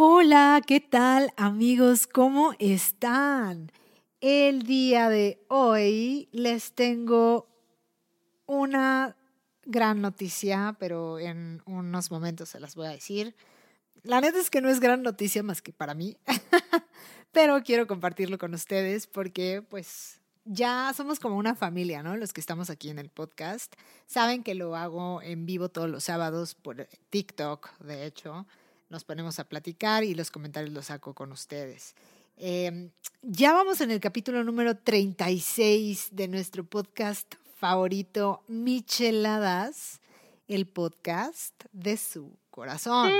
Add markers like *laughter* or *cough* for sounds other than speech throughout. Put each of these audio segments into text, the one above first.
Hola, ¿qué tal amigos? ¿Cómo están? El día de hoy les tengo una gran noticia, pero en unos momentos se las voy a decir. La neta es que no es gran noticia más que para mí, *laughs* pero quiero compartirlo con ustedes porque pues ya somos como una familia, ¿no? Los que estamos aquí en el podcast. Saben que lo hago en vivo todos los sábados por TikTok, de hecho nos ponemos a platicar y los comentarios los saco con ustedes. Em, ya vamos en el capítulo número 36 de nuestro podcast favorito, Micheladas, el podcast de su corazón.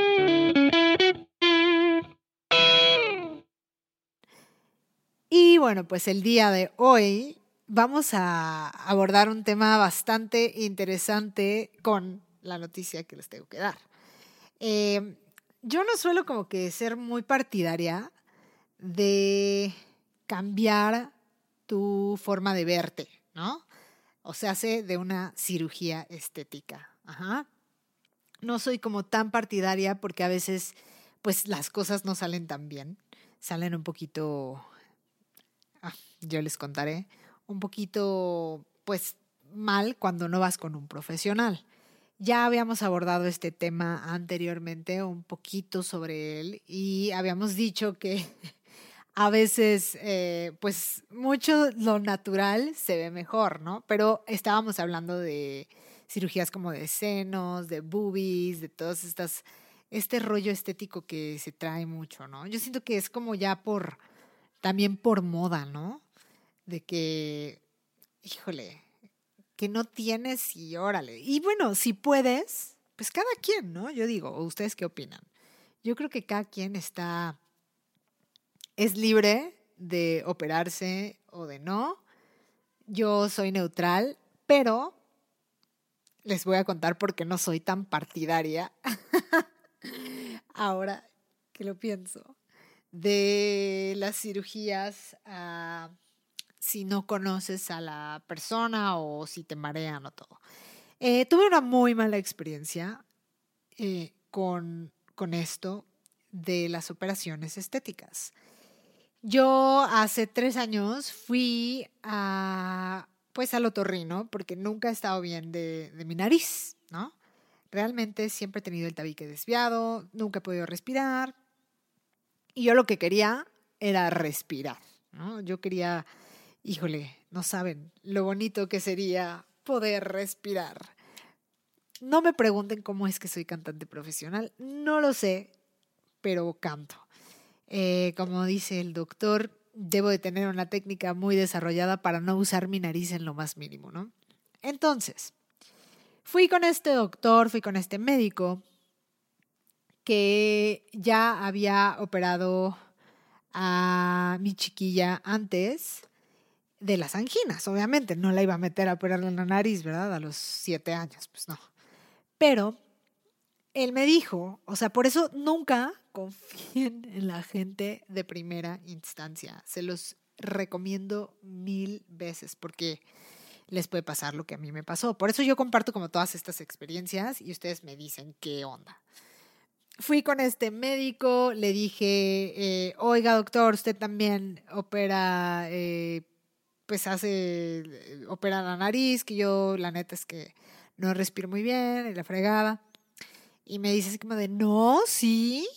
Y bueno, pues el día de hoy vamos a abordar un tema bastante interesante con la noticia que les tengo que dar. Eh, yo no suelo como que ser muy partidaria de cambiar tu forma de verte, ¿no? O sea, hace de una cirugía estética. Ajá. No soy como tan partidaria porque a veces, pues las cosas no salen tan bien. Salen un poquito, ah, yo les contaré, un poquito, pues mal cuando no vas con un profesional. Ya habíamos abordado este tema anteriormente, un poquito sobre él, y habíamos dicho que *laughs* a veces, eh, pues mucho lo natural se ve mejor, ¿no? Pero estábamos hablando de cirugías como de senos, de boobies, de todas estas, este rollo estético que se trae mucho, ¿no? Yo siento que es como ya por, también por moda, ¿no? De que, híjole, que no tienes y órale. Y bueno, si puedes, pues cada quien, ¿no? Yo digo, ¿ustedes qué opinan? Yo creo que cada quien está, es libre de operarse o de no. Yo soy neutral, pero les voy a contar por qué no soy tan partidaria. *laughs* Ahora que lo pienso, de las cirugías a si no conoces a la persona o si te marean o todo. Eh, tuve una muy mala experiencia eh, con, con esto de las operaciones estéticas. Yo hace tres años fui a, pues al otorrino porque nunca he estado bien de, de mi nariz, ¿no? Realmente siempre he tenido el tabique desviado, nunca he podido respirar. Y yo lo que quería era respirar, ¿no? Yo quería híjole, no saben lo bonito que sería poder respirar. No me pregunten cómo es que soy cantante profesional, no lo sé, pero canto. Eh, como dice el doctor, debo de tener una técnica muy desarrollada para no usar mi nariz en lo más mínimo, ¿no? Entonces, fui con este doctor, fui con este médico que ya había operado a mi chiquilla antes de las anginas, obviamente. No la iba a meter a operarle en la nariz, ¿verdad? A los siete años, pues no. Pero él me dijo, o sea, por eso nunca confíen *laughs* en la gente de primera instancia. Se los recomiendo mil veces porque les puede pasar lo que a mí me pasó. Por eso yo comparto como todas estas experiencias y ustedes me dicen qué onda. Fui con este médico, le dije, eh, oiga doctor, usted también opera eh, pues hace, eh, opera la nariz, que yo la neta es que no respiro muy bien, y la fregada. Y me dice así como de, no, sí,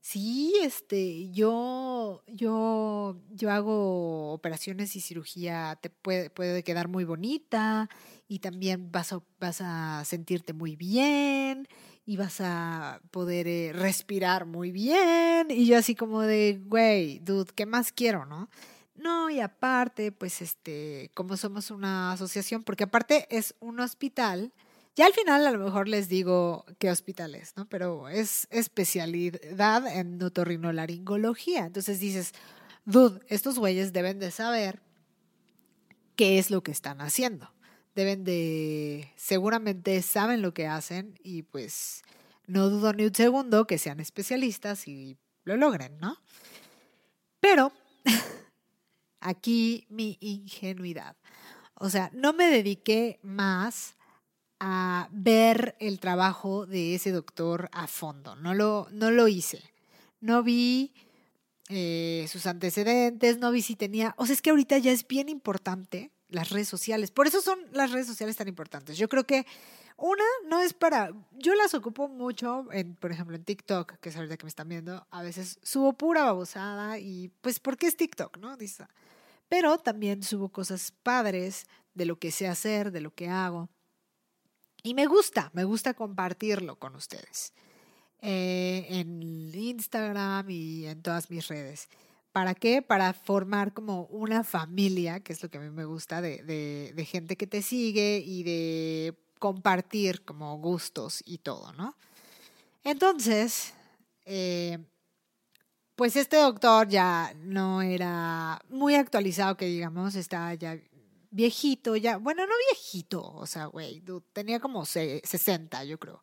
sí, este, yo, yo, yo hago operaciones y cirugía, te puede, puede quedar muy bonita y también vas a, vas a sentirte muy bien y vas a poder eh, respirar muy bien. Y yo así como de, güey, dude, ¿qué más quiero, no? No, y aparte, pues este, como somos una asociación, porque aparte es un hospital, ya al final a lo mejor les digo qué hospital es, ¿no? Pero es especialidad en otorrinolaringología. Entonces dices, dude, estos güeyes deben de saber qué es lo que están haciendo. Deben de, seguramente saben lo que hacen y pues no dudo ni un segundo que sean especialistas y lo logren, ¿no? Pero aquí mi ingenuidad. O sea, no me dediqué más a ver el trabajo de ese doctor a fondo, no lo, no lo hice. no vi eh, sus antecedentes, no vi si tenía, o sea, es que ahorita ya es bien importante las redes sociales, por eso son las redes sociales tan importantes. Yo creo que una no es para, yo las ocupo mucho, en, por ejemplo, en TikTok, que es ahorita que me están viendo, a veces subo pura babosada y pues porque es TikTok, ¿no? Dice, pero también subo cosas padres de lo que sé hacer, de lo que hago. Y me gusta, me gusta compartirlo con ustedes eh, en Instagram y en todas mis redes. ¿Para qué? Para formar como una familia, que es lo que a mí me gusta, de, de, de gente que te sigue y de compartir como gustos y todo, ¿no? Entonces, eh, pues este doctor ya no era muy actualizado, que digamos, estaba ya viejito, ya, bueno, no viejito, o sea, güey, tenía como 60, yo creo.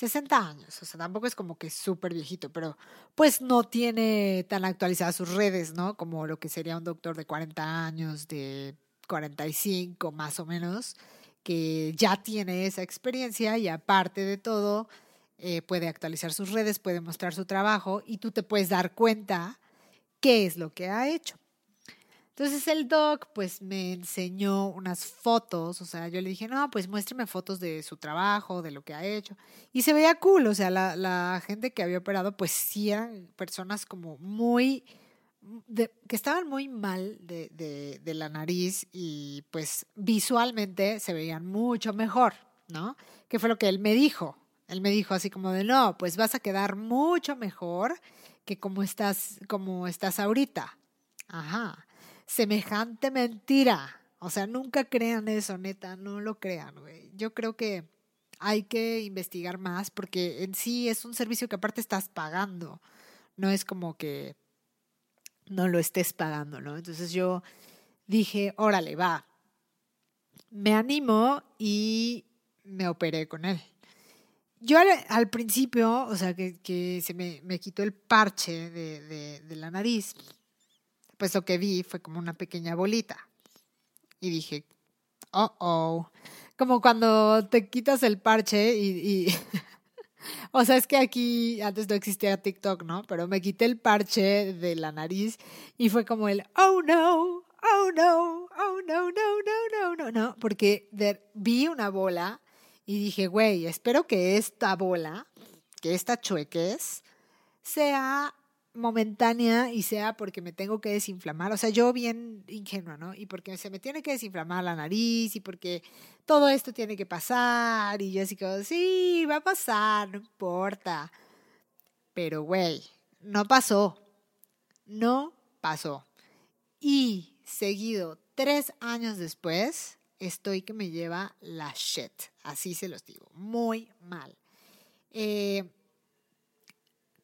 60 años, o sea, tampoco es como que súper viejito, pero pues no tiene tan actualizadas sus redes, ¿no? Como lo que sería un doctor de 40 años, de 45 más o menos que ya tiene esa experiencia y aparte de todo, eh, puede actualizar sus redes, puede mostrar su trabajo y tú te puedes dar cuenta qué es lo que ha hecho. Entonces el doc pues me enseñó unas fotos, o sea, yo le dije, no, pues muéstrame fotos de su trabajo, de lo que ha hecho. Y se veía cool, o sea, la, la gente que había operado pues sí eran personas como muy que estaban muy mal de, de, la nariz y pues visualmente se veían mucho mejor, ¿no? Que fue lo que él me dijo. Él me dijo así como de, no, pues vas a quedar mucho mejor que como estás, como estás ahorita. Ajá. Semejante mentira. O sea, nunca crean eso, neta, no lo crean, güey. Yo creo que hay que investigar más porque en sí es un servicio que aparte estás pagando. No es como que no lo estés pagando, ¿no? Entonces yo dije, órale, va. Me animo y me operé con él. Yo al, principio, o sea, que, se me, quitó el parche de, la nariz, pues lo que vi fue como una pequeña bolita. Y dije, oh, oh. Como cuando te quitas el parche y, *laughs* O sea, es que aquí antes no existía TikTok, ¿no? Pero me quité el parche de la nariz y fue como el, oh no, oh no, oh no, no, no, no, no, no, porque vi una bola y dije, güey, espero que esta bola, que esta chueques, sea momentánea y sea porque me tengo que desinflamar. O sea, yo bien ingenua, ¿no? Y porque se me tiene que desinflamar la nariz y porque todo esto tiene que pasar. Y yo así como, sí, va a pasar, no importa. Pero, güey, no pasó. No pasó. Y seguido, tres años después, estoy que me lleva la shit. Así se los digo. Muy mal. Eh,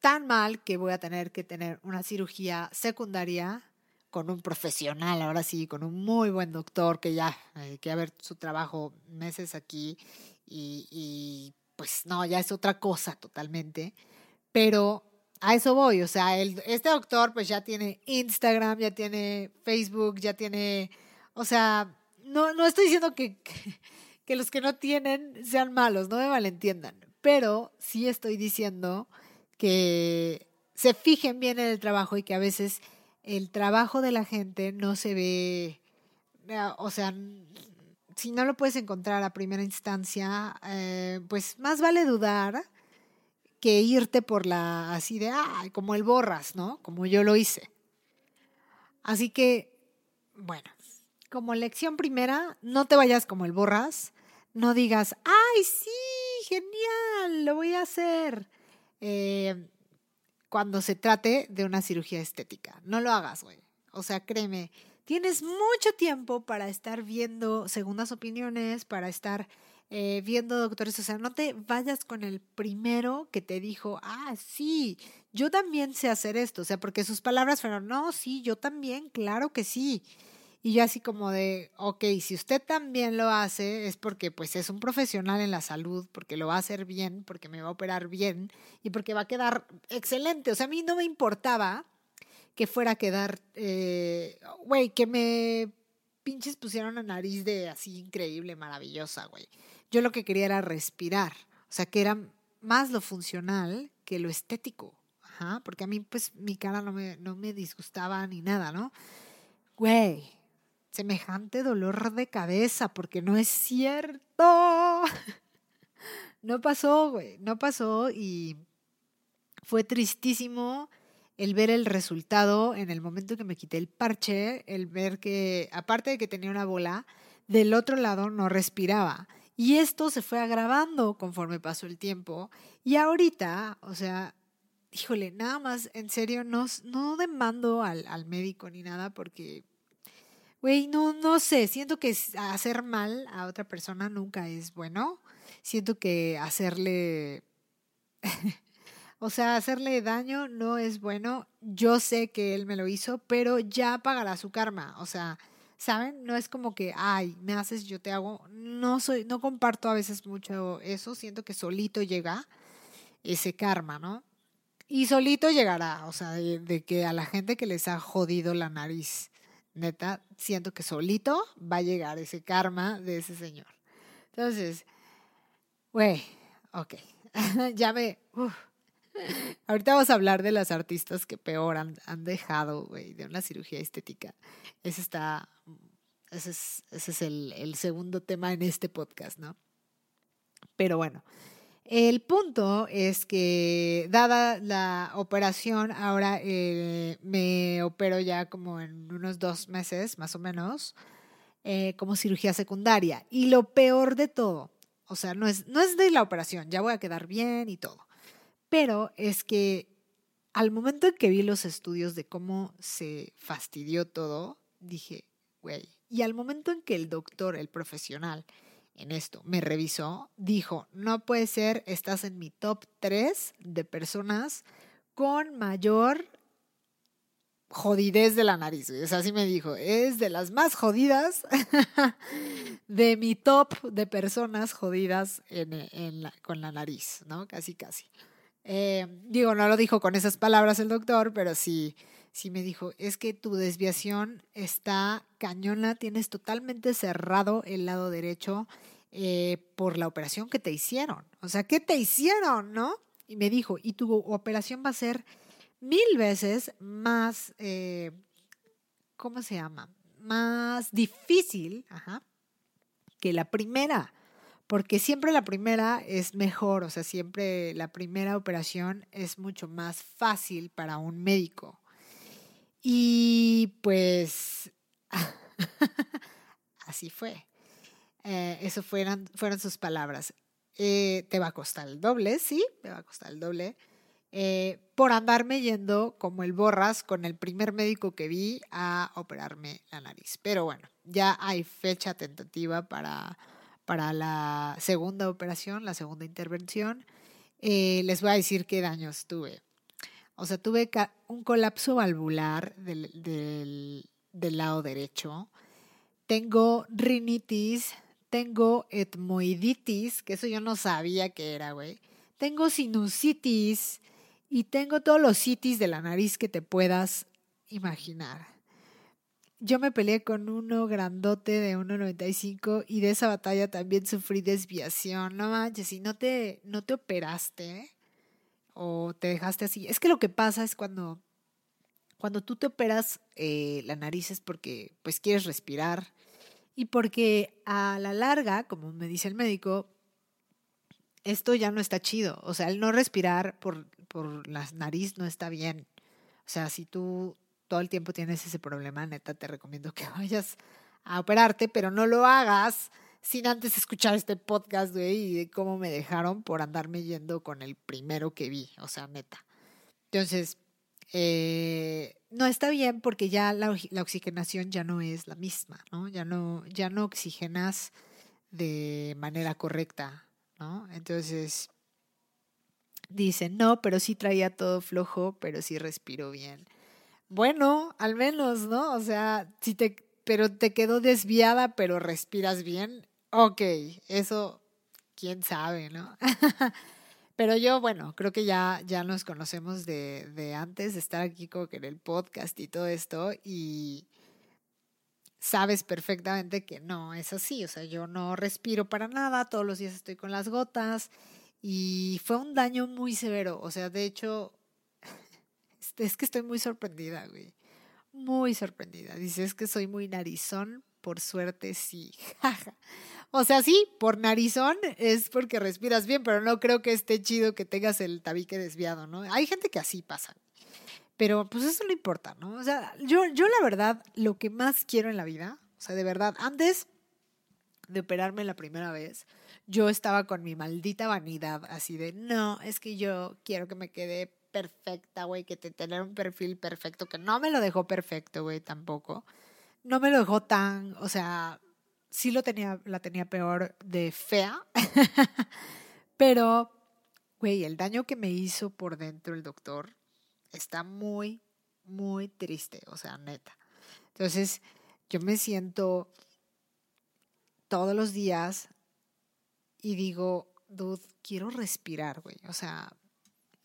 tan mal que voy a tener que tener una cirugía secundaria con un profesional, ahora sí, con un muy buen doctor que ya, eh, que a ver su trabajo meses aquí y, pues no, ya es otra cosa totalmente, pero a eso voy, o sea, este doctor pues ya tiene Instagram, ya tiene Facebook, ya tiene, o sea, no, no estoy diciendo que, que los que no tienen sean malos, no me malentiendan, pero sí estoy diciendo que se fijen bien en el trabajo y que a veces el trabajo de la gente no se ve, eh, o sea, si no lo puedes encontrar a primera instancia, eh, pues más vale dudar que irte por la así de, ah, como el borras, ¿no? Como yo lo hice. Así que, bueno, como lección primera, no te vayas como el borras, no digas, ay, sí, genial, lo voy a hacer. Eh, cuando se trate de una cirugía estética. No lo hagas, güey. O sea, créeme, tienes mucho tiempo para estar viendo segundas opiniones, para estar eh, viendo doctores. O sea, no te vayas con el primero que te dijo, ah, sí, yo también sé hacer esto. O sea, porque sus palabras fueron, no, sí, yo también, claro que sí. Y yo así como de, ok, si usted también lo hace es porque pues es un profesional en la salud, porque lo va a hacer bien, porque me va a operar bien y porque va a quedar excelente. O sea, a mí no me importaba que fuera a quedar, eh, güey, que me pinches pusieron una nariz de así increíble, maravillosa, güey. Yo lo que quería era respirar, o sea, que era más lo funcional que lo estético. Ajá, porque a mí, pues, mi cara no me, no me disgustaba ni nada, ¿no? Güey, semejante dolor de cabeza, porque no es cierto. No pasó, güey, no pasó y fue tristísimo el ver el resultado en el momento que me quité el parche, el ver que, aparte de que tenía una bola, del otro lado no respiraba. Y esto se fue agravando conforme pasó el tiempo. Y ahorita, o sea, híjole, nada más, en serio, no, no demando al, al médico ni nada porque, güey, no, no sé, siento que hacer mal a otra persona nunca es bueno. Siento que hacerle, *laughs* o sea, hacerle daño no es bueno. Yo sé que él me lo hizo, pero ya pagará su karma. O sea, ¿saben? No es como que, ay, me haces, yo te hago. No soy, no comparto a veces mucho eso. Siento que solito llega ese karma, ¿no? Y solito llegará, o sea, de, que a la gente que les ha jodido la nariz, neta, siento que solito va a llegar ese karma de ese señor. Entonces, güey, ok, *laughs* ya me... Ahorita vamos a hablar de las artistas que peor han, han dejado, güey, de una cirugía estética. Ese está, ese es, ese es el, el segundo tema en este podcast, ¿no? Pero bueno, el punto es que, dada la operación, ahora eh, me opero ya como en unos dos meses, más o menos, eh, como cirugía secundaria. Y lo peor de todo, o sea, no es, no es de la operación, ya voy a quedar bien y todo, pero es que al momento en que vi los estudios de cómo se fastidió todo, dije, güey, y al momento en que el doctor, el profesional, en esto, me revisó, dijo, no puede ser, estás en mi top 3 de personas con mayor jodidez de la nariz. O así me dijo, es de las más jodidas *laughs* de mi top de personas jodidas con la nariz, ¿no? Casi, casi. Eh, digo, no lo dijo con esas palabras el doctor, pero sí, sí me dijo, es que tu desviación está cañona, tienes totalmente cerrado el lado derecho eh, por la operación que te hicieron. O sea, ¿qué te hicieron, no? Y me dijo, y tu operación va a ser mil veces más, eh, ¿cómo se llama? Más difícil que la primera porque siempre la primera es mejor, o sea, siempre la primera operación es mucho más fácil para un médico. Y pues *laughs* así fue. Eh, eso fueron, fueron sus palabras. Eh, te va a costar el doble, sí, te va a costar el doble. Eh, por andarme yendo como el borras con el primer médico que vi a operarme la nariz. Pero bueno, ya hay fecha tentativa para, para la segunda operación, la segunda intervención. les voy a decir qué daños tuve. O sea, tuve un colapso valvular del, del, lado derecho. Tengo rinitis, tengo etmoiditis, que eso yo no sabía que era, güey. Tengo sinusitis y tengo todos los citis de la nariz que te puedas imaginar. Yo me peleé con uno grandote de 1.95 y de esa batalla también sufrí desviación. No manches, si no te, no te operaste, o te dejaste así. Es que lo que pasa es cuando, cuando tú te operas eh, la nariz es porque pues quieres respirar y porque a la larga, como me dice el médico, esto ya no está chido. O sea, el no respirar por, por la nariz no está bien. O sea, si tú todo el tiempo tienes ese problema, neta, te recomiendo que *laughs* vayas a operarte, pero no lo hagas sin antes escuchar este podcast, güey, y de cómo me dejaron por andarme yendo con el primero que vi, o sea, neta. Entonces, eh, no está bien porque ya la, la, oxigenación ya no es la misma, ¿no? Ya no, ya no oxigenas de manera correcta, ¿no? Entonces, dicen, no, pero sí traía todo flojo, pero sí respiro bien. Bueno, al menos, ¿no? O sea, si te, pero te quedó desviada, pero respiras bien, Ok, eso, quién sabe, ¿no? *laughs* Pero yo, bueno, creo que ya, ya nos conocemos de, de antes de estar aquí como que en el podcast y todo esto y sabes perfectamente que no es así, o sea, yo no respiro para nada, todos los días estoy con las gotas y fue un daño muy severo, o sea, de hecho, *laughs* Es que estoy muy sorprendida, güey. Muy sorprendida. Dice, es que soy muy narizón, por suerte sí. *laughs* o sea, sí, por narizón es porque respiras bien, pero no creo que esté chido que tengas el tabique desviado, ¿no? Hay gente que así pasa. Pero pues eso no importa, ¿no? O sea, yo, yo la verdad, lo que más quiero en la vida, o sea, de verdad, antes de operarme la primera vez, yo estaba con mi maldita vanidad, así de, no, es que yo quiero que me quede perfecta, güey, que te tener un perfil perfecto, que no me lo dejó perfecto, güey, tampoco. No me lo dejó tan, o sea, sí lo tenía, la tenía peor de fea, *laughs* pero, güey, el daño que me hizo por dentro el doctor está muy, muy triste, o sea, neta. Entonces, yo me siento todos los días y digo, dude, quiero respirar, güey. O sea,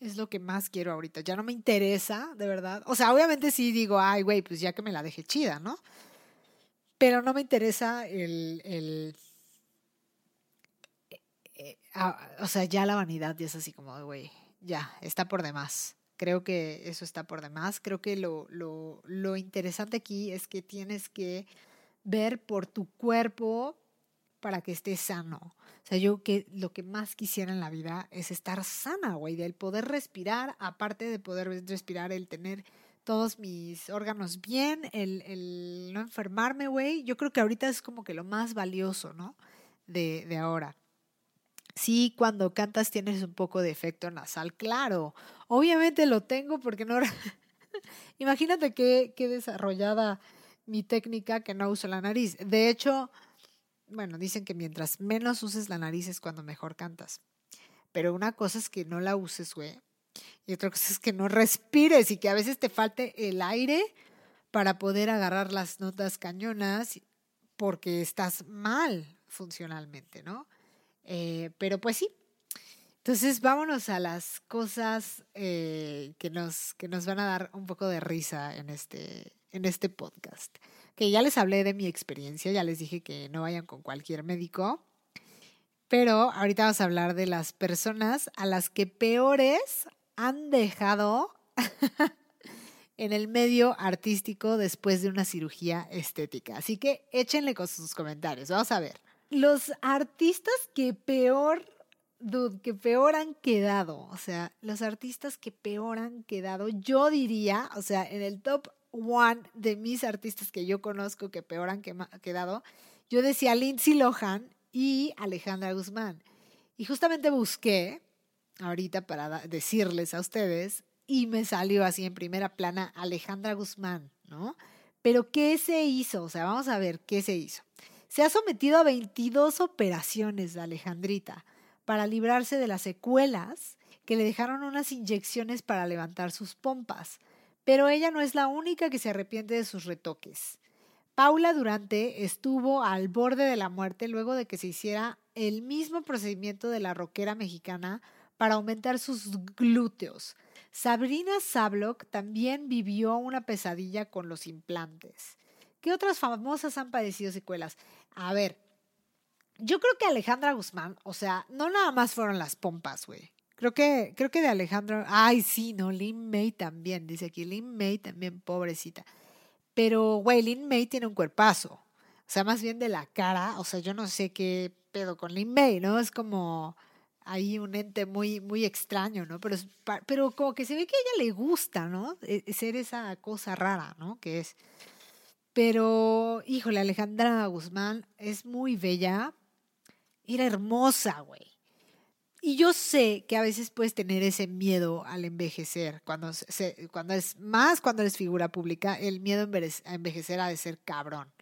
es lo que más quiero ahorita. Ya no me interesa, de verdad. O sea, obviamente sí digo, ay, güey, pues ya que me la dejé chida, ¿no? Pero no me interesa el, el eh, ah, o sea, ya la vanidad es así como, güey, ya, está por demás. Creo que eso está por demás. Creo que lo, lo, lo interesante aquí es que tienes que ver por tu cuerpo para que estés sano. O sea, yo que lo que más quisiera en la vida es estar sana, güey, del poder respirar, aparte de poder respirar, el tener todos mis órganos bien, el, el no enfermarme, güey. Yo creo que ahorita es como que lo más valioso, ¿no? De, de ahora. Sí, cuando cantas tienes un poco de efecto nasal, claro. Obviamente lo tengo porque no... *laughs* Imagínate qué, qué desarrollada mi técnica que no uso la nariz. De hecho, bueno, dicen que mientras menos uses la nariz es cuando mejor cantas. Pero una cosa es que no la uses, güey. Y otra cosa es que no respires y que a veces te falte el aire para poder agarrar las notas cañonas porque estás mal funcionalmente, ¿no? Eh, pero pues sí. Entonces vámonos a las cosas eh, que, nos, que nos van a dar un poco de risa en este, en este podcast que ya les hablé de mi experiencia, ya les dije que no vayan con cualquier médico, pero ahorita vamos a hablar de las personas a las que peores han dejado *laughs* en el medio artístico después de una cirugía estética. Así que échenle con sus comentarios, vamos a ver. Los artistas que peor dude, que peor han quedado, o sea, los artistas que peor han quedado, yo diría, o sea, en el top one de mis artistas que yo conozco que peor han quedado, yo decía Lindsay Lohan y Alejandra Guzmán. Y justamente busqué ahorita para decirles a ustedes y me salió así en primera plana Alejandra Guzmán, ¿no? Pero ¿qué se hizo? O sea, vamos a ver qué se hizo. Se ha sometido a 22 operaciones de Alejandrita para librarse de las secuelas que le dejaron unas inyecciones para levantar sus pompas. Pero ella no es la única que se arrepiente de sus retoques. Paula Durante estuvo al borde de la muerte luego de que se hiciera el mismo procedimiento de la rockera mexicana para aumentar sus glúteos. Sabrina Sablock también vivió una pesadilla con los implantes. ¿Qué otras famosas han padecido secuelas? A ver, yo creo que Alejandra Guzmán, o sea, no nada más fueron las pompas, güey. Creo que, creo que de Alejandro, ay, sí, no, Lin May también, dice aquí, Lin May también, pobrecita. Pero, güey, Lin May tiene un cuerpazo. O sea, más bien de la cara, o sea, yo no sé qué pedo con Lin May, ¿no? Es como ahí un ente muy, muy extraño, ¿no? Pero, pero como que se ve que a ella le gusta, ¿no? E, ser esa cosa rara, ¿no? Que es. Pero, híjole, Alejandra Guzmán es muy bella. Era hermosa, güey. Y yo sé que a veces puedes tener ese miedo al envejecer, cuando, cuando es más cuando eres figura pública, el miedo a envejecer ha de ser cabrón.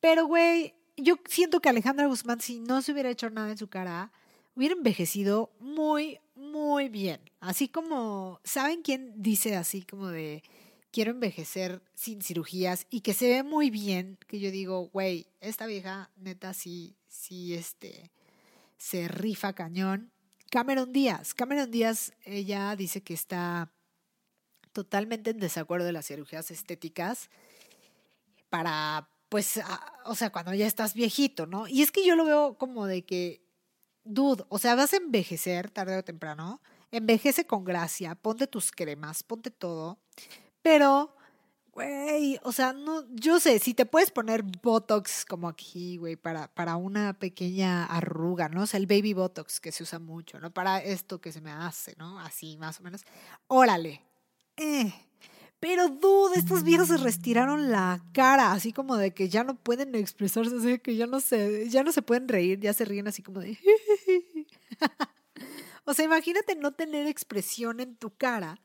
Pero, güey, yo siento que Alejandra Guzmán, si no se hubiera hecho nada en su cara, hubiera envejecido muy, muy bien. Así como, ¿saben quién dice así como de quiero envejecer sin cirugías y que se ve muy bien? Que yo digo, güey, esta vieja neta sí, sí, este se rifa cañón. Cameron Díaz. Cameron Díaz, ella dice que está totalmente en desacuerdo de las cirugías estéticas para, pues, o sea, cuando ya estás viejito, ¿no? Y es que yo lo veo como de que, dude, o sea, vas a envejecer tarde o temprano. envejece con gracia, ponte tus cremas, ponte todo, pero, güey, o sea, no, yo sé, si te puedes poner Botox como aquí, güey, para, para una pequeña arruga, ¿no? O sea, el baby Botox que se usa mucho, ¿no? Para esto que se me hace, ¿no? Así, más o menos. Órale. Eh. Pero, dude, estos viejos se retiraron la cara, así como de que ya no pueden expresarse, así que ya no se, ya no se pueden reír, ya se ríen así como de... *laughs* o sea, imagínate no tener expresión en tu cara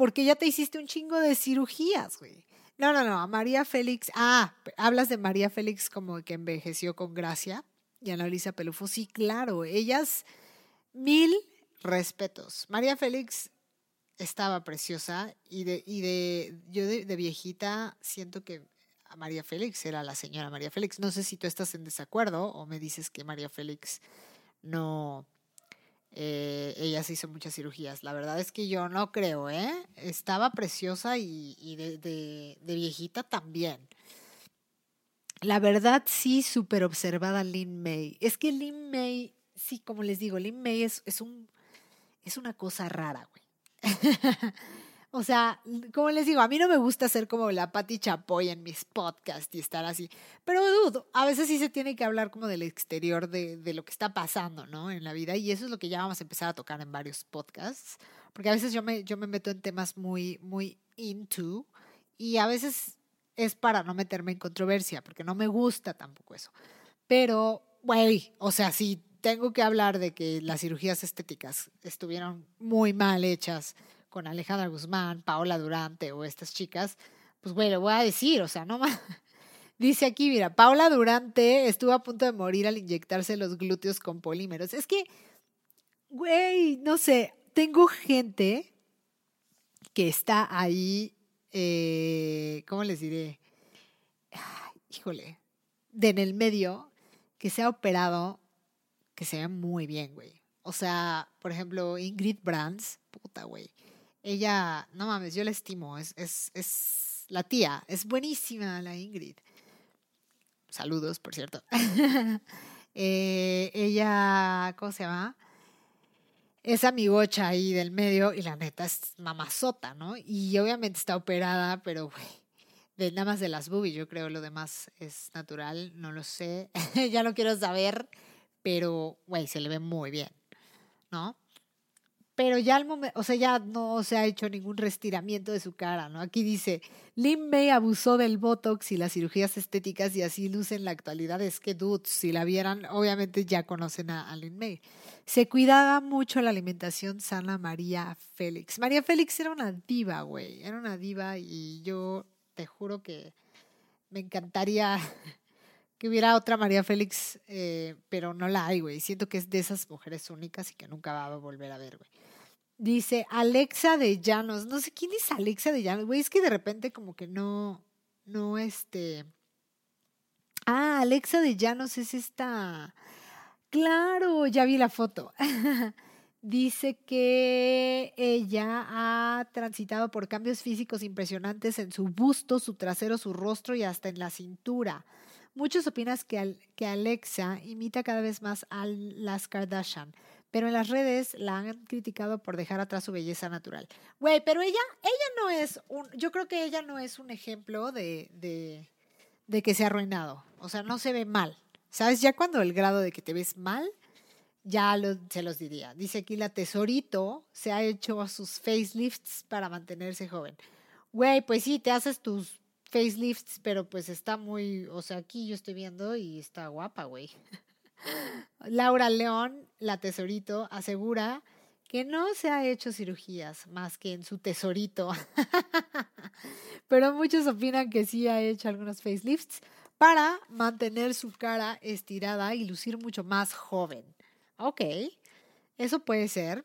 porque ya te hiciste un chingo de cirugías, güey. No, no, no, a María Félix. Ah, hablas de María Félix como que envejeció con gracia. Y Ana Luisa Pelufo, sí, claro. Ellas, mil respetos. María Félix estaba preciosa y de, y de yo de, de viejita siento que a María Félix era la señora María Félix. No sé si tú estás en desacuerdo o me dices que María Félix no, eh, ella se hizo muchas cirugías. La verdad es que yo no creo, ¿eh? Estaba preciosa y, de, de, viejita también. La verdad, sí, súper observada Lin May. Es que Lin May, sí, como les digo, Lin May es, es, un, es una cosa rara, güey. *laughs* O sea, como les digo, a mí no me gusta ser como la Patti Chapoy en mis podcasts y estar así. Pero dudo, a veces sí se tiene que hablar como del exterior de, de, lo que está pasando, ¿no? En la vida. Y eso es lo que ya vamos a empezar a tocar en varios podcasts. Porque a veces yo me, yo me meto en temas muy, muy into. Y a veces es para no meterme en controversia, porque no me gusta tampoco eso. Pero, güey, o sea, si tengo que hablar de que las cirugías estéticas estuvieron muy mal hechas con Alejandra Guzmán, Paola Durante o estas chicas, pues güey, lo voy a decir, o sea, no más. *laughs* Dice aquí, mira, Paola Durante estuvo a punto de morir al inyectarse los glúteos con polímeros. Es que, güey, no sé, tengo gente que está ahí, eh, ¿cómo les diré? híjole, de en el medio, que se ha operado, que se ve muy bien, güey. O sea, por ejemplo, Ingrid Brands, puta, güey. Ella, no mames, yo la estimo, es, es, es la tía, es buenísima la Ingrid. Saludos, por cierto. *laughs* eh, ella, ¿cómo se llama? Es amigocha ahí del medio y la neta es mamazota, ¿no? Y obviamente está operada, pero, güey, nada más de las boobies, yo creo lo demás es natural, no lo sé, *laughs* ya no quiero saber, pero, güey, se le ve muy bien, ¿no? Pero ya al momento, o sea, ya no se ha hecho ningún restiramiento de su cara, ¿no? Aquí dice, Lin May abusó del Botox y las cirugías estéticas y así luce en la actualidad. Es que, dudes, si la vieran, obviamente ya conocen a, Lin May. Se cuidaba mucho la alimentación sana María Félix. María Félix era una diva, güey, era una diva y yo te juro que me encantaría *laughs* que hubiera otra María Félix, eh, pero no la hay, güey. Siento que es de esas mujeres únicas y que nunca va a volver a ver, güey. Dice Alexa de Llanos. No sé quién es Alexa de Llanos, güey. Es que de repente como que no, no este... Ah, Alexa de Llanos es esta... Claro, ya vi la foto. *laughs* Dice que ella ha transitado por cambios físicos impresionantes en su busto, su trasero, su rostro y hasta en la cintura. Muchos opinan que, que Alexa imita cada vez más a las Kardashian, pero en las redes la han criticado por dejar atrás su belleza natural. Güey, pero ella, ella no es un, yo creo que ella no es un ejemplo de, de, de que se ha arruinado. O sea, no se ve mal. ¿Sabes? Ya cuando el grado de que te ves mal, ya se los diría. Dice aquí la tesorito se ha hecho sus facelifts para mantenerse joven. Güey, pues sí, te haces tus facelifts, pero pues está muy, o sea, aquí yo estoy viendo y está guapa, güey. *laughs* Laura León, la tesorito, asegura que no se ha hecho cirugías más que en su tesorito. *laughs* Pero muchos opinan que sí ha hecho algunos facelifts para mantener su cara estirada y lucir mucho más joven. Ok, eso puede ser.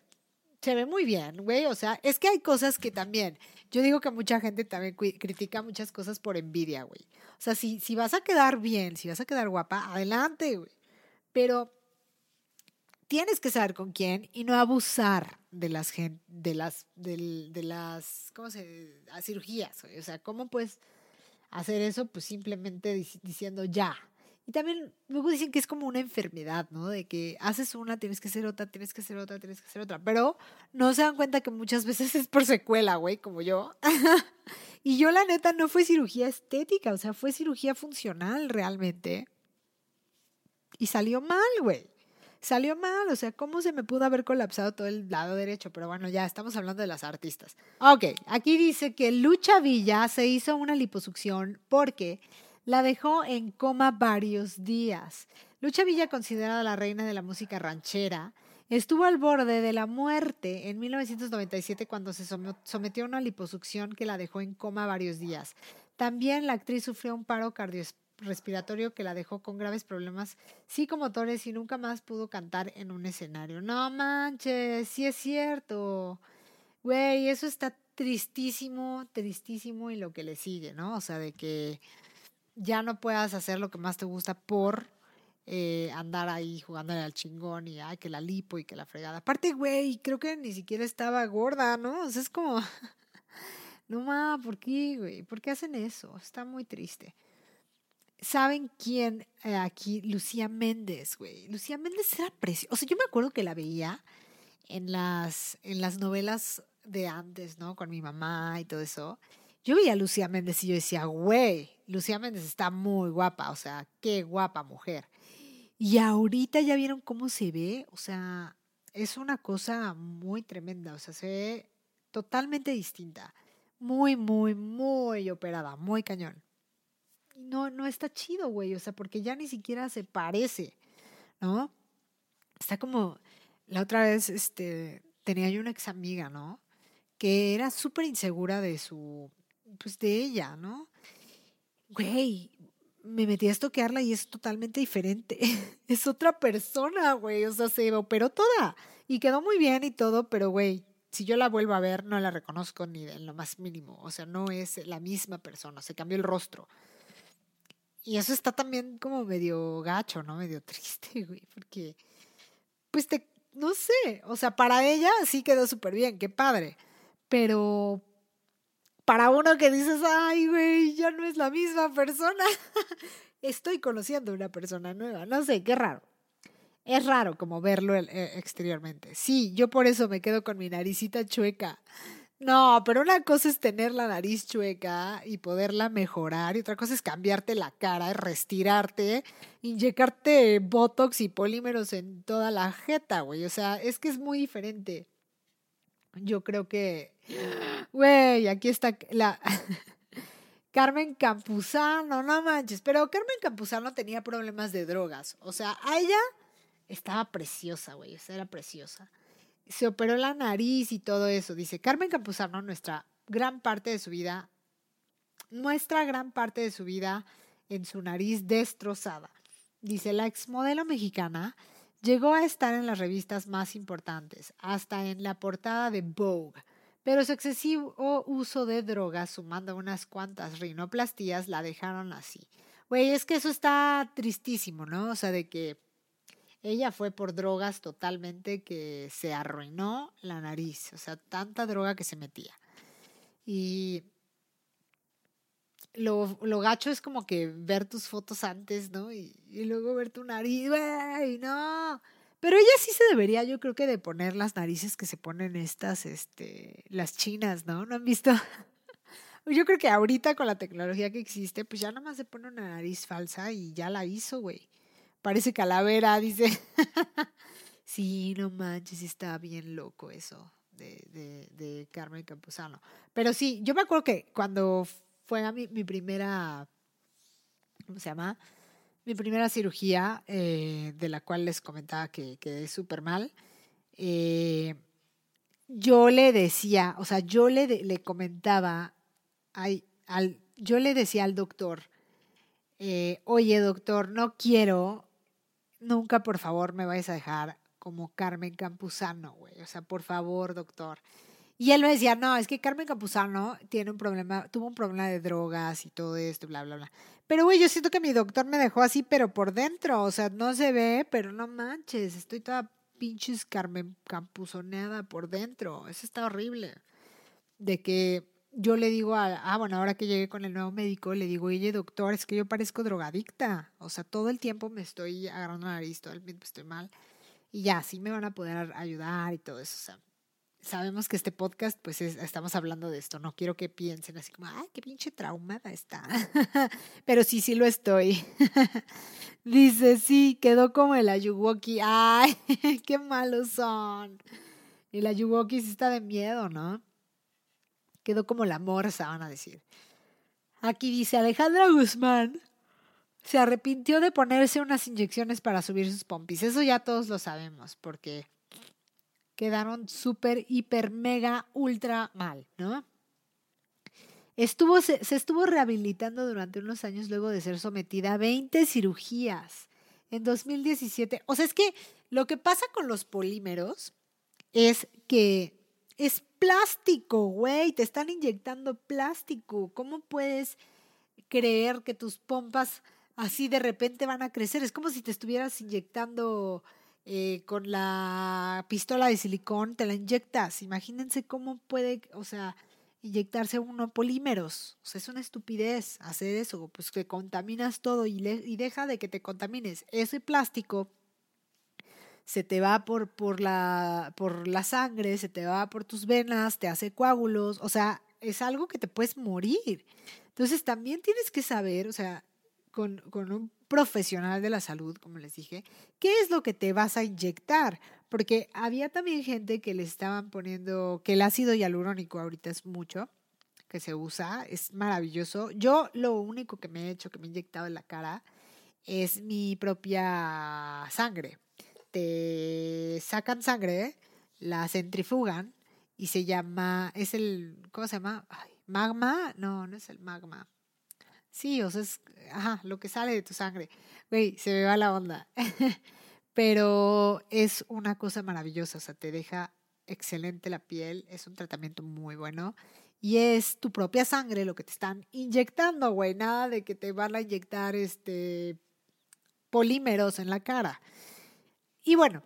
Se ve muy bien, güey. O sea, es que hay cosas que también. Yo digo que mucha gente también critica muchas cosas por envidia, güey. O sea, si, si vas a quedar bien, si vas a quedar guapa, adelante, güey pero tienes que saber con quién y no abusar de las de las de, las ¿cómo se cirugías, o sea, cómo puedes hacer eso pues simplemente diciendo ya Y también luego dicen que es como una enfermedad, ¿no? De que haces una, tienes que hacer otra, tienes que hacer otra, tienes que hacer otra. Pero no se dan cuenta que muchas veces es por secuela, güey, como yo. *laughs* y yo la neta no fue cirugía estética, o sea, fue cirugía funcional realmente. Y salió mal, güey. Salió mal, o sea, ¿cómo se me pudo haber colapsado todo el lado derecho? Pero bueno, ya estamos hablando de las artistas. Ok, aquí dice que Lucha Villa se hizo una liposucción porque la dejó en coma varios días. Lucha Villa, considerada la reina de la música ranchera, estuvo al borde de la muerte en 1997 cuando se sometió a una liposucción que la dejó en coma varios días. También la actriz sufrió un paro cardiorrespiratorio que la dejó con graves problemas psicomotores y nunca más pudo cantar en un escenario. No manches, sí es cierto. Güey, eso está tristísimo, tristísimo y lo que le sigue, ¿no? O sea, de que ya no puedas hacer lo que más te gusta por eh, andar ahí jugándole al chingón y ay, que la lipo y que la fregada. Aparte, güey, creo que ni siquiera estaba gorda, ¿no? O sea, es como, *laughs* no ma, ¿por qué, güey? ¿Por qué hacen eso? Está muy triste. ¿Saben quién eh, aquí? Lucía Méndez, güey. Lucía Méndez era preciosa. O sea, yo me acuerdo que la veía en las, en las novelas de antes, ¿no? Con mi mamá y todo eso. Yo veía a Lucía Méndez y yo decía, güey, Lucía Méndez está muy guapa, o sea, qué guapa mujer. Y ahorita ya vieron cómo se ve, o sea, es una cosa muy tremenda, o sea, se ve totalmente distinta, muy, muy, muy operada, muy cañón. No, no está chido, güey, o sea, porque ya ni siquiera se parece, ¿no? Está como, la otra vez, este, tenía yo una ex amiga, ¿no? Que era súper insegura de su, pues de ella, ¿no? güey, me metí a estoquearla y es totalmente diferente. *laughs* es otra persona, güey. O sea, se operó toda y quedó muy bien y todo, pero güey, si yo la vuelvo a ver, no la reconozco ni en lo más mínimo. O sea, no es la misma persona, se cambió el rostro. Y eso está también como medio gacho, ¿no? Medio *laughs* triste, güey, porque, pues te, no sé, o sea, para ella sí quedó súper bien, qué padre, pero para uno que dices, ay, güey, ya no es la misma persona. *laughs* Estoy conociendo una persona nueva. No sé, qué raro. Es raro como verlo eh, exteriormente. Sí, yo por eso me quedo con mi naricita chueca. No, pero una cosa es tener la nariz chueca y poderla mejorar y otra cosa es cambiarte la cara, restirarte, inyectarte botox y polímeros en toda la jeta, güey. O sea, es que es muy diferente. Yo creo que Güey, aquí está la *laughs* Carmen Campuzano, no manches. Pero Carmen Campuzano tenía problemas de drogas. O sea, a ella estaba preciosa, güey. O sea, era preciosa. Se operó la nariz y todo eso. Dice Carmen Campuzano, nuestra gran parte de su vida, nuestra gran parte de su vida en su nariz destrozada. Dice la exmodelo mexicana llegó a estar en las revistas más importantes, hasta en la portada de Vogue pero su excesivo uso de drogas, sumando unas cuantas rinoplastías, la dejaron así. Güey, es que eso está tristísimo, ¿no? O sea, de que ella fue por drogas totalmente que se arruinó la nariz, o sea, tanta droga que se metía. Y lo, lo gacho es como que ver tus fotos antes, ¿no? Y, y luego ver tu nariz, güey, no. Pero ella sí se debería, yo creo que de poner las narices que se ponen estas, este, las chinas, ¿no? ¿No han visto? *laughs* yo creo que ahorita con la tecnología que existe, pues ya nada más se pone una nariz falsa y ya la hizo, güey. Parece calavera, dice. *laughs* sí, no manches, está bien loco eso de, de, de Carmen Campuzano. Pero sí, yo me acuerdo que cuando fue a mi, mi primera, ¿cómo se llama? mi primera cirugía, eh, de la cual les comentaba que quedé súper mal, eh, yo le decía, o sea, yo le, le comentaba, al, yo le decía al doctor, eh, oye doctor, no quiero, nunca por favor me vayas a dejar como Carmen Campuzano, güey, o sea, por favor doctor. Y él me decía, no, es que Carmen Campuzano tiene un problema, tuvo un problema de drogas y todo esto, bla, bla, bla. Pero, güey, yo siento que mi doctor me dejó así, pero por dentro, o sea, no se ve, pero no manches, estoy toda pinches Carmen Campuzoneada por dentro. Eso está horrible. De que yo le digo a, ah, bueno, ahora que llegué con el nuevo médico, le digo, oye, doctor, es que yo parezco drogadicta. O sea, todo el tiempo me estoy agarrando la nariz, todo el tiempo estoy mal. Y ya, sí me van a poder ayudar y todo eso. O sea, sabemos que este podcast, pues estamos hablando de esto. No quiero que piensen así como, ay, qué pinche traumada está. *laughs* Pero sí, sí lo estoy. *laughs* Dice, sí, quedó como el Ayuwoki. Ay, *laughs* qué malos son. El Ayuwoki sí está de miedo, ¿no? Quedó como la morsa, van a decir. Aquí dice Alejandra Guzmán. Se arrepintió de ponerse unas inyecciones para subir sus pompis. Eso ya todos lo sabemos, porque quedaron súper, hiper, mega, ultra mal, ¿no? Estuvo, se, se, estuvo rehabilitando durante unos años luego de ser sometida a 20 cirugías. En 2017, o sea, es que lo que pasa con los polímeros es que es plástico, güey, te están inyectando plástico. ¿Cómo puedes creer que tus pompas así de repente van a crecer? Es como si te estuvieras inyectando eh, con la pistola de silicón, te la inyectas. Imagínense cómo puede, o sea, inyectarse uno polímeros. O sea, es una estupidez hacer eso, pues que contaminas todo y, deja de que te contamines. Ese plástico se te va por, por, la, por la sangre, se te va por tus venas, te hace coágulos, o sea, es algo que te puedes morir. Entonces también tienes que saber, o sea, con, con un profesional de la salud, como les dije, qué es lo que te vas a inyectar. Porque había también gente que le estaban poniendo, que el ácido hialurónico ahorita es mucho, que se usa, es maravilloso. Yo lo único que me he hecho, que me he inyectado en la cara, es mi propia sangre. Te sacan sangre, la centrifugan y se llama, es el, ¿cómo se llama? magma, no, no es el magma. Sí, o sea, es ajá, lo que sale de tu sangre. Güey, se me va la onda. *laughs* Pero es una cosa maravillosa, o sea, te deja excelente la piel, es un tratamiento muy bueno. Y es tu propia sangre lo que te están inyectando, güey. Nada de que te van a inyectar este polímeros en la cara. Y bueno,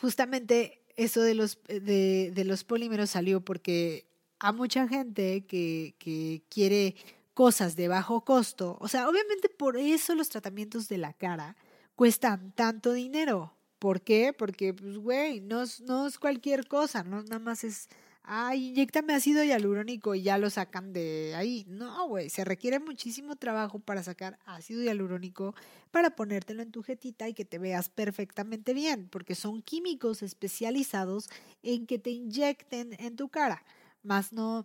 justamente eso de los, de, de los polímeros salió porque a mucha gente que, que quiere cosas de bajo costo. O sea, obviamente por eso los tratamientos de la cara cuestan tanto dinero. ¿Por qué? Porque, pues, güey, no no es cualquier cosa, no nada más es, ay, inyectame ácido hialurónico y ya lo sacan de ahí. No, güey, se requiere muchísimo trabajo para sacar ácido hialurónico para ponértelo en tu jetita y que te veas perfectamente bien, porque son químicos especializados en que te inyecten en tu cara, más no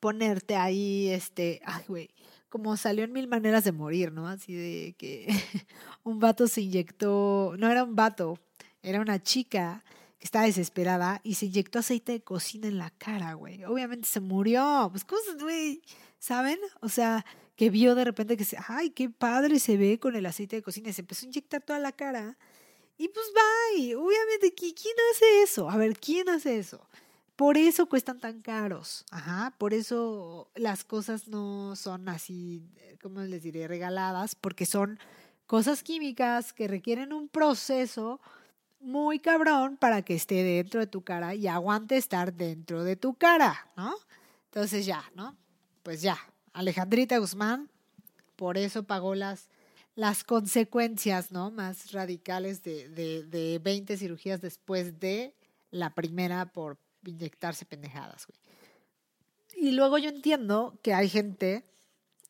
ponerte ahí, este, ay, güey, como salió en mil maneras de morir, ¿no? Así de que *laughs* un vato se inyectó, no era un vato, era una chica que estaba desesperada y se inyectó aceite de cocina en la cara, güey. Obviamente se murió, pues cosas, güey, ¿saben? O sea, que vio de repente que se, ay, qué padre se ve con el aceite de cocina y se empezó a inyectar toda la cara. Y pues bye, obviamente, ¿quién hace eso? A ver, ¿quién hace eso? Por eso cuestan tan caros. Ajá, por eso las cosas no son así, eh, ¿cómo les diré? Regaladas, porque son cosas químicas que requieren un proceso muy cabrón para que esté dentro de tu cara y aguante estar dentro de tu cara, ¿no? Entonces ya, ¿no? Pues ya, Alejandrita Guzmán, por eso pagó las, las consecuencias, ¿no? Más radicales de, de, de 20 cirugías después de la primera por inyectarse pendejadas, güey. Y luego yo entiendo que hay gente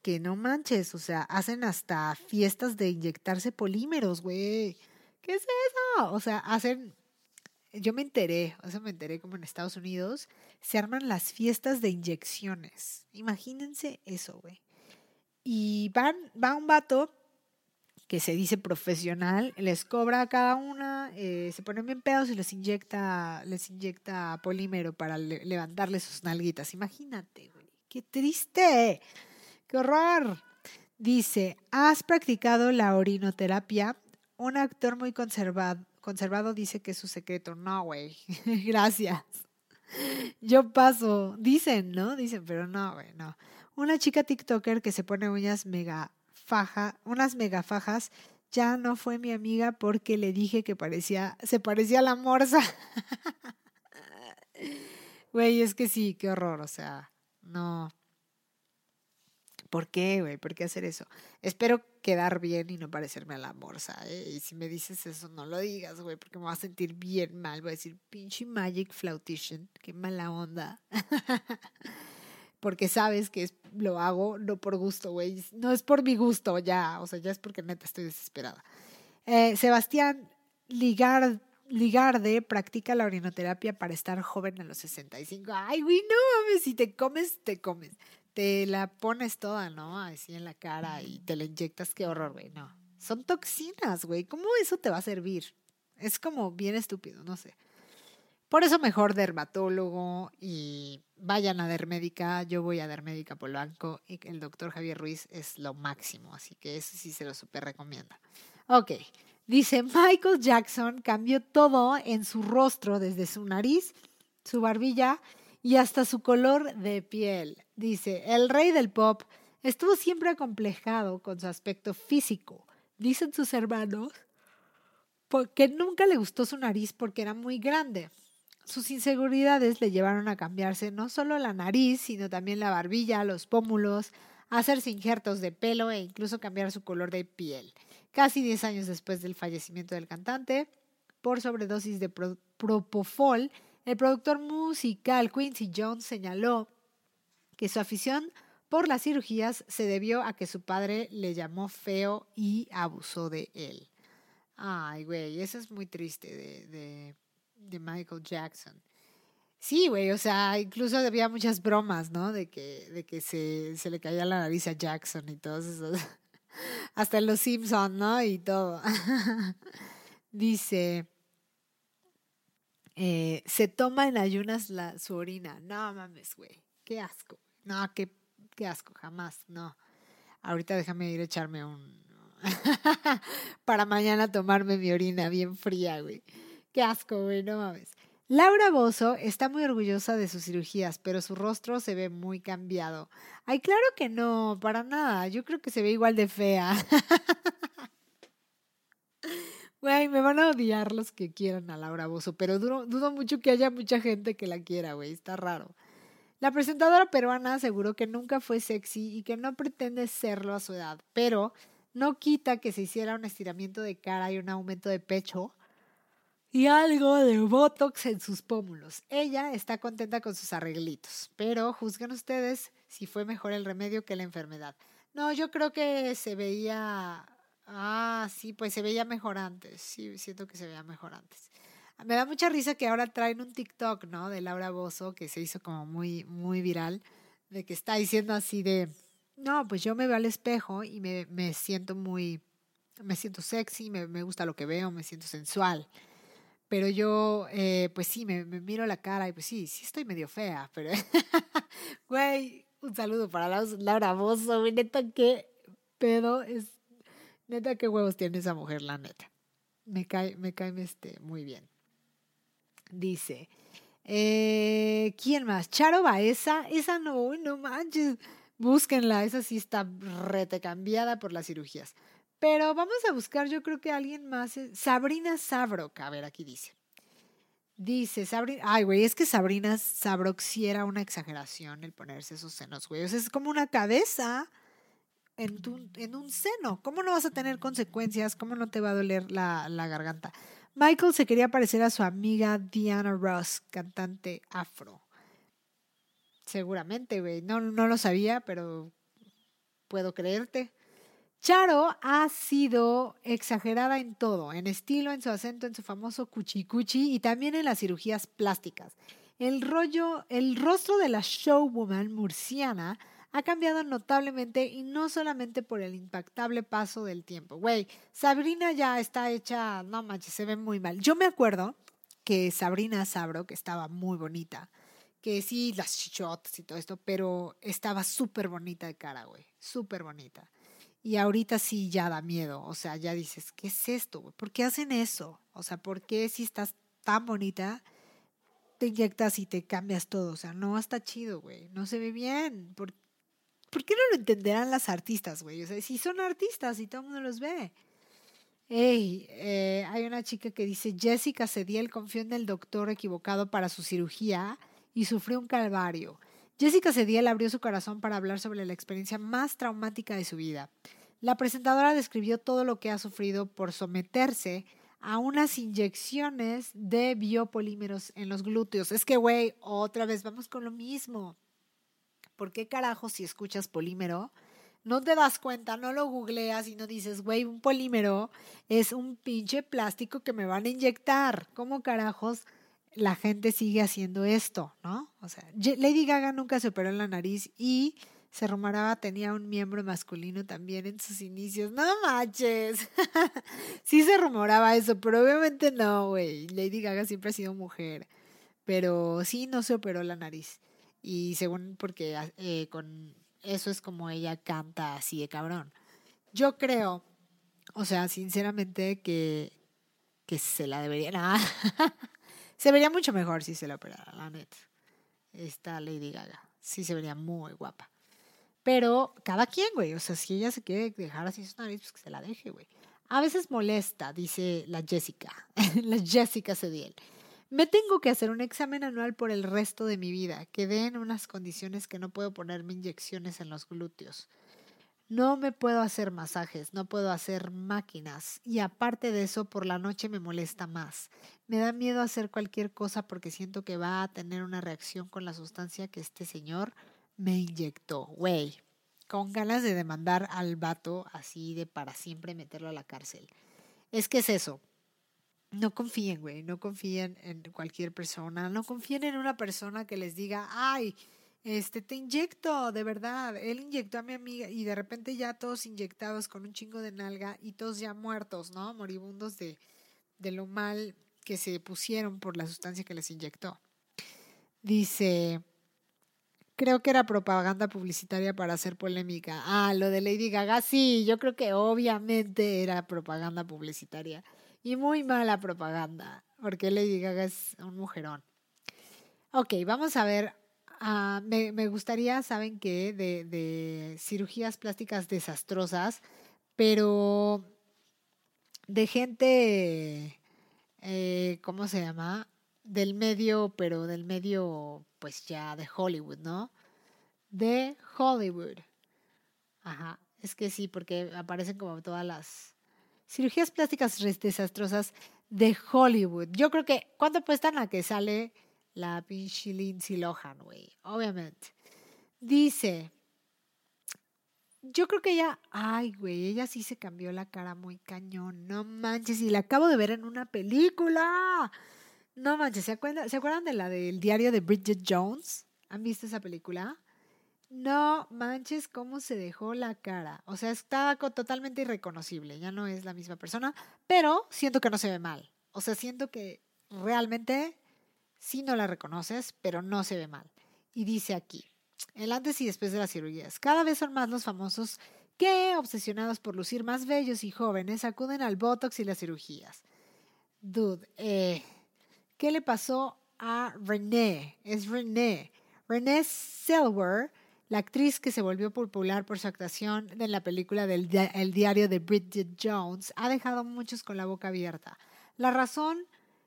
que no manches, o sea, hacen hasta fiestas de inyectarse polímeros, güey. ¿Qué es eso? O sea, hacen, yo me enteré, o sea, me enteré como en Estados Unidos, se arman las fiestas de inyecciones. Imagínense eso, güey. Y van, va un vato que se dice profesional, les cobra a cada una, eh, se ponen bien pedos y les inyecta, les inyecta polímero para levantarle sus nalguitas. Imagínate, güey, qué triste, qué horror. Dice, ¿has practicado la orinoterapia? Un actor muy conservado, conservado dice que es su secreto. No, güey, *laughs* gracias. Yo paso, dicen, ¿no? Dicen, pero no, güey, no. Una chica TikToker que se pone uñas mega faja, unas megafajas, ya no fue mi amiga porque le dije que parecía, se parecía a la morsa. *laughs* Güey, es que sí, qué horror, o sea, no. ¿Por qué, güey? ¿Por qué hacer eso? Espero quedar bien y no parecerme a la morsa, ¿eh? Y si me dices eso, no lo digas, güey, porque me voy a sentir bien mal. Voy a decir, pinche Magic Flautician, qué mala onda. *laughs* porque sabes que lo hago no por gusto, güey. No es por mi gusto, ya. O sea, ya es porque neta estoy desesperada. Eh, Sebastián Ligar, Ligarde practica la orinoterapia para estar joven a los 65. Ay, güey, no mames, si te comes, te comes te la pones toda, ¿no? Así en la cara y te la inyectas, qué horror, güey, no. Son toxinas, güey, ¿cómo eso te va a servir? Es como bien estúpido, no sé. Por eso mejor dermatólogo y vayan a Dermédica. Yo voy a Dermédica Polanco y el doctor Javier Ruiz es lo máximo, así que eso sí se lo súper recomienda. Ok, dice Michael Jackson cambió todo en su rostro, desde su nariz, su barbilla y hasta su color de piel. Dice, el rey del pop estuvo siempre acomplejado con su aspecto físico. Dicen sus hermanos que nunca le gustó su nariz porque era muy grande. Sus inseguridades le llevaron a cambiarse no solo la nariz, sino también la barbilla, los pómulos, hacerse injertos de pelo e incluso cambiar su color de piel. Casi 10 años después del fallecimiento del cantante, por sobredosis de propofol, el productor musical Quincy Jones señaló que su afición por las cirugías se debió a que su padre le llamó feo y abusó de él. Ay, güey, eso es muy triste de, de, Michael Jackson. Sí, güey, o sea, incluso había muchas bromas, ¿no? De que, de que se, se le caía la nariz a Jackson y todo eso. *laughs* Hasta los Simpsons, ¿no? Y todo. *laughs* Dice, eh, se toma en ayunas la, su orina. No mames, güey. Qué asco. No, qué, qué asco, jamás. No. Ahorita déjame ir a echarme un. *laughs* para mañana tomarme mi orina bien fría, güey. Qué asco, güey, no mames. Laura Bozo está muy orgullosa de sus cirugías, pero su rostro se ve muy cambiado. Ay, claro que no, para nada. Yo creo que se ve igual de fea. *laughs* Güey, me van a odiar los que quieran a Laura Bozo, pero dudo, mucho que haya mucha gente que la quiera, güey, está raro. La presentadora peruana aseguró que nunca fue sexy y que no pretende serlo a su edad, pero no quita que se hiciera un estiramiento de cara y un aumento de pecho y algo de botox en sus pómulos. Ella está contenta con sus arreglitos, pero juzguen ustedes si fue mejor el remedio que la enfermedad. No, yo creo que se veía Ah, sí, pues se veía mejor antes. Sí, siento que se veía mejor antes. Me da mucha risa que ahora traen un TikTok, ¿no? De Laura Bozo, que se hizo como muy, muy viral, de que está diciendo así de, no, pues yo me veo al espejo y me, me siento muy, me siento sexy, me, me, gusta lo que veo, me siento sensual. Pero yo, eh, pues sí, me, miro la cara y pues sí, sí estoy medio fea, pero, *laughs* güey, un saludo para Laura Bozo, neta, qué pedo es Neta, qué huevos tiene esa mujer, la neta. Me cae, me cae este, muy bien. Dice, eh, ¿quién más? Charo Baeza, esa no, no manches. Búsquenla, esa sí está rete cambiada por las cirugías. Pero vamos a buscar, yo creo que alguien más. Sabrina Sabrok, a ver, aquí dice. Dice Sabrina, ay, güey, es que Sabrina Sabrok sí era una exageración el ponerse esos senos, güey. O es como una cabeza en, tu, en un seno. ¿Cómo no vas a tener consecuencias? ¿Cómo no te va a doler la, la garganta? Michael se quería parecer a su amiga Diana Ross, cantante afro. Seguramente, güey. No, no lo sabía, pero puedo creerte. Charo ha sido exagerada en todo, en estilo, en su acento, en su famoso cuchicuchi y también en las cirugías plásticas. El rollo, el rostro de la showwoman murciana ha cambiado notablemente y no solamente por el impactable paso del tiempo. Güey, Sabrina ya está hecha, no manches, se ve muy mal. Yo me acuerdo que Sabrina Sabro, que estaba muy bonita, que sí, las chichotas y todo esto, pero estaba súper bonita de cara, güey, súper bonita. Y ahorita sí ya da miedo, o sea, ya dices, ¿qué es esto? Güey? ¿Por qué hacen eso? O sea, ¿por qué si estás tan bonita te inyectas y te cambias todo? O sea, no está chido, güey, no se ve bien. ¿Por ¿Por qué no lo entenderán las artistas, güey? O sea, si son artistas y todo el mundo los ve. Ey, eh, hay una chica que dice, Jessica Cediel confió en el doctor equivocado para su cirugía y sufrió un calvario. Jessica Cediel abrió su corazón para hablar sobre la experiencia más traumática de su vida. La presentadora describió todo lo que ha sufrido por someterse a unas inyecciones de biopolímeros en los glúteos. Es que, güey, otra vez vamos con lo mismo. ¿Por qué carajo si escuchas polímero? No te das cuenta, no lo googleas y no dices, güey, un polímero es un pinche plástico que me van a inyectar. ¿Cómo carajos la gente sigue haciendo esto, no? O sea, Lady Gaga nunca se operó en la nariz y se rumoraba tenía un miembro masculino también en sus inicios. No manches. *laughs* sí se rumoraba eso, pero obviamente no, güey. Lady Gaga siempre ha sido mujer. Pero sí no se operó la nariz. Y según porque eh, con eso es como ella canta así de cabrón. Yo creo, o sea, sinceramente que, que se la debería. *laughs* se vería mucho mejor si se la operara, la neta. Esta Lady Gaga. Sí se vería muy guapa. Pero cada quien, güey. O sea, si ella se quiere dejar así su nariz, pues que se la deje, güey. A veces molesta, dice la Jessica. *laughs* la Jessica Cediel. Me tengo que hacer un examen anual por el resto de mi vida. Quedé en unas condiciones que no puedo ponerme inyecciones en los glúteos. No me puedo hacer masajes, no puedo hacer máquinas y aparte de eso por la noche me molesta más. Me da miedo hacer cualquier cosa porque siento que va a tener una reacción con la sustancia que este señor me inyectó, güey, con ganas de demandar al vato así de para siempre meterlo a la cárcel. Es que es eso. No confíen, güey, no confíen en cualquier persona, no confíen en una persona que les diga, ay, este, te inyecto, de verdad. Él inyectó a mi amiga y de repente ya todos inyectados con un chingo de nalga y todos ya muertos, ¿no? Moribundos de, de lo mal que se pusieron por la sustancia que les inyectó. Dice, creo que era propaganda publicitaria para hacer polémica. Ah, lo de Lady Gaga, sí, yo creo que obviamente era propaganda publicitaria. Y muy mala propaganda, porque Lady Gaga es un mujerón. Ok, vamos a ver. Uh, me, me, gustaría, ¿saben qué? De, de cirugías plásticas desastrosas, pero de gente, eh, ¿cómo se llama? Del medio, pero del medio pues ya de Hollywood, ¿no? De Hollywood. Ajá, es que sí, porque aparecen como todas las cirugías plásticas desastrosas de Hollywood. Yo creo que, ¿cuánto apuestan a que sale la pinche Lindsay Lohan, güey? Obviamente. Dice, yo creo que ella, ay, güey, ella sí se cambió la cara muy cañón. No manches, y la acabo de ver en una película. No manches, ¿se acuerdan, ¿se acuerdan de la del diario de Bridget Jones? ¿Han visto esa película? No manches cómo se dejó la cara. O sea, está totalmente irreconocible. Ya no es la misma persona, pero siento que no se ve mal. O sea, siento que realmente sí no la reconoces, pero no se ve mal. Y dice aquí, el antes y después de las cirugías. Cada vez son más los famosos que, obsesionados por lucir más bellos y jóvenes, acuden al Botox y las cirugías. Dude, eh, ¿Qué le pasó a Renee? Es Renee. Renee Selwer, la actriz que se volvió popular por su actuación en la película del El diario de Bridget Jones, ha dejado a muchos con la boca abierta. La razón,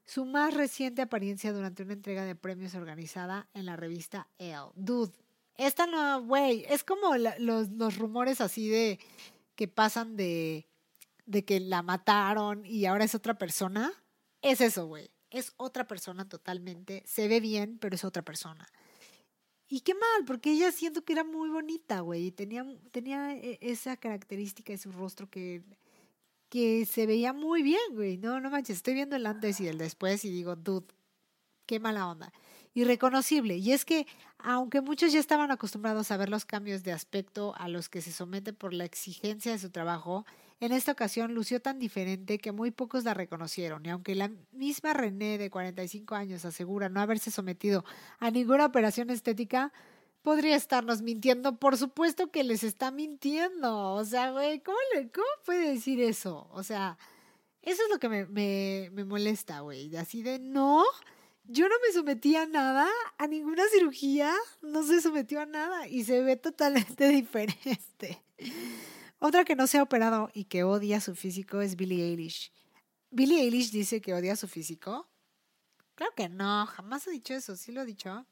su más reciente apariencia durante una entrega de premios organizada en la revista Elle. Dude, esta no, güey, es como los, los rumores así de que pasan de, de que la mataron y ahora es otra persona. Es eso, güey es otra persona totalmente, se ve bien, pero es otra persona. Y qué mal, porque ella siento que era muy bonita, güey, tenía, tenía e, esa característica de su rostro que, que se veía muy bien, güey. No, no manches, estoy viendo el antes y el después y digo, dude, qué mala onda. Irreconocible. Y es que, aunque muchos ya estaban acostumbrados a ver los cambios de aspecto a los que se somete por la exigencia de su trabajo, en esta ocasión lució tan diferente que muy pocos la reconocieron y aunque la misma René de 45 años asegura no haberse sometido a ninguna operación estética, podría estarnos mintiendo. Por supuesto que les está mintiendo. O sea, güey, ¿cómo, ¿cómo puede decir eso? O sea, eso es lo que me, me, me molesta, güey. Así de, no, yo no me sometí a nada, a ninguna cirugía, no se sometió a nada y se ve totalmente *laughs* diferente. Otra que no se ha operado y que odia su físico es Billie Eilish. Billie Eilish dice que odia su físico. Claro que no, jamás ha dicho eso, ¿sí lo ha dicho?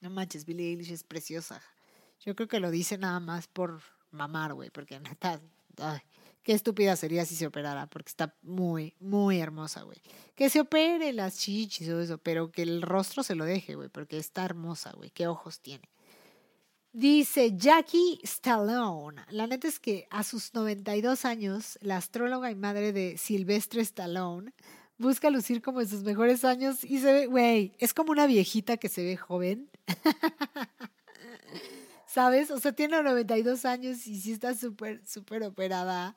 No manches, Billie Eilish es preciosa. Yo creo que lo dice nada más por mamar, güey, porque neta, ay, qué estúpida sería si se operara, porque está muy, muy hermosa, güey. Que se opere las chichis o eso, pero que el rostro se lo deje, güey, porque está hermosa, güey. Qué ojos tiene. Dice Jackie Stallone. La neta es que a sus 92 años, la astróloga y madre de Silvestre Stallone busca lucir como en sus mejores años y se ve, güey, es como una viejita que se ve joven. *laughs* ¿Sabes? O sea, tiene 92 años y sí está súper, súper operada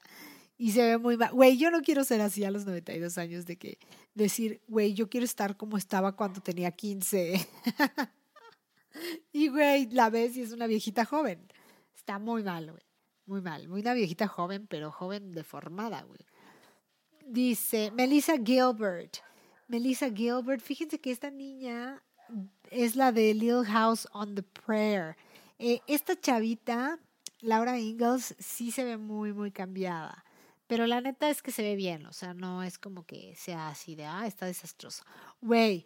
y se ve muy mal. Güey, yo no quiero ser así a los 92 años de que decir, güey, yo quiero estar como estaba cuando tenía 15. *laughs* *laughs* y, güey, la ves y es una viejita joven. Está muy mal, güey. Muy mal. Muy una viejita joven, pero joven deformada, güey. Dice Melissa Gilbert. Melissa Gilbert, fíjense que esta niña es la de Little House on the Prayer. Eh, esta chavita, Laura Ingalls, sí se ve muy, muy cambiada. Pero la neta es que se ve bien, o sea, no es como que sea así de, ah, está desastroso. Güey,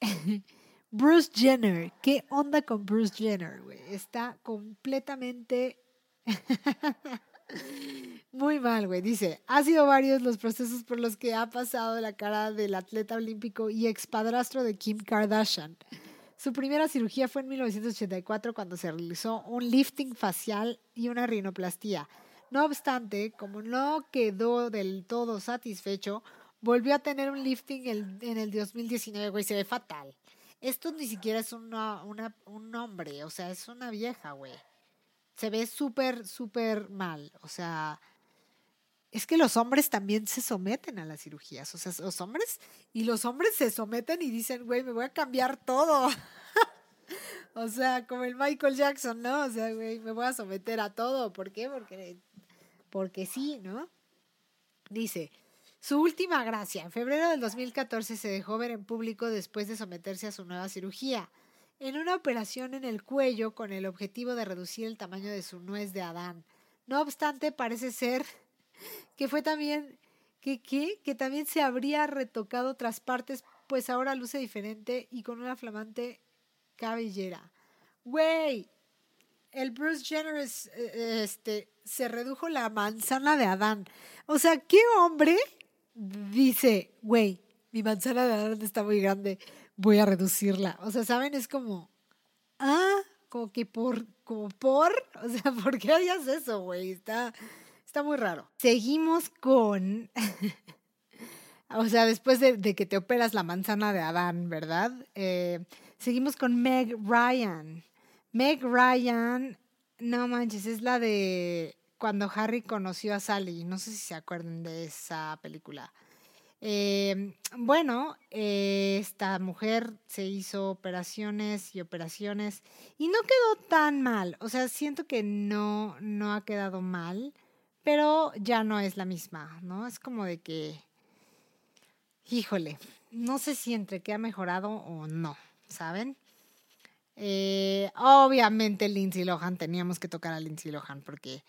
*laughs* Bruce Jenner, ¿qué onda con Bruce Jenner, güey? Está completamente *laughs* muy mal, güey. Dice, ha sido varios los procesos por los que ha pasado la cara del atleta olímpico y expadrastro de Kim Kardashian. Su primera cirugía fue en 1984 cuando se realizó un lifting facial y una rinoplastía. No obstante, como no quedó del todo satisfecho, volvió a tener un lifting en el 2019, güey, se ve fatal. Esto ni siquiera es una, un hombre, o sea, es una vieja, güey. Se ve súper, súper mal, o sea, es que los hombres también se someten a las cirugías. O sea, los hombres y los hombres se someten y dicen, güey, me voy a cambiar todo. *laughs* o sea, como el Michael Jackson, ¿no? O sea, güey, me voy a someter a todo. ¿Por qué? Porque, porque sí, ¿no? Dice, su última gracia. En febrero del 2014 se dejó ver en público después de someterse a su nueva cirugía. En una operación en el cuello con el objetivo de reducir el tamaño de su nuez de Adán. No obstante, parece ser que fue también, que, que, que también se habría retocado otras partes, pues ahora luce diferente y con una flamante cabellera. Güey, el Bruce Jenner eh, este, se redujo la manzana de Adán. O sea, ¿qué hombre dice, güey, mi manzana de Adán está muy grande, voy a reducirla? O sea, ¿saben? Es como, ah, como que por, como por, *laughs* o sea, ¿por qué harías eso, güey? Está, Está muy raro. Seguimos con... *laughs* o sea, después de, que te operas la manzana de Adán, ¿verdad? Eh, seguimos con Meg Ryan. Meg Ryan, no manches, es la de cuando Harry conoció a Sally. No sé si se acuerdan de esa película. Eh, bueno, eh, esta mujer se hizo operaciones y operaciones y no quedó tan mal. O sea, siento que no, no ha quedado mal pero ya no es la misma, ¿no? Es como de que, híjole, no sé si entre que ha mejorado o no, ¿saben? Eh, obviamente Lindsay Lohan, teníamos que tocar a Lindsay Lohan porque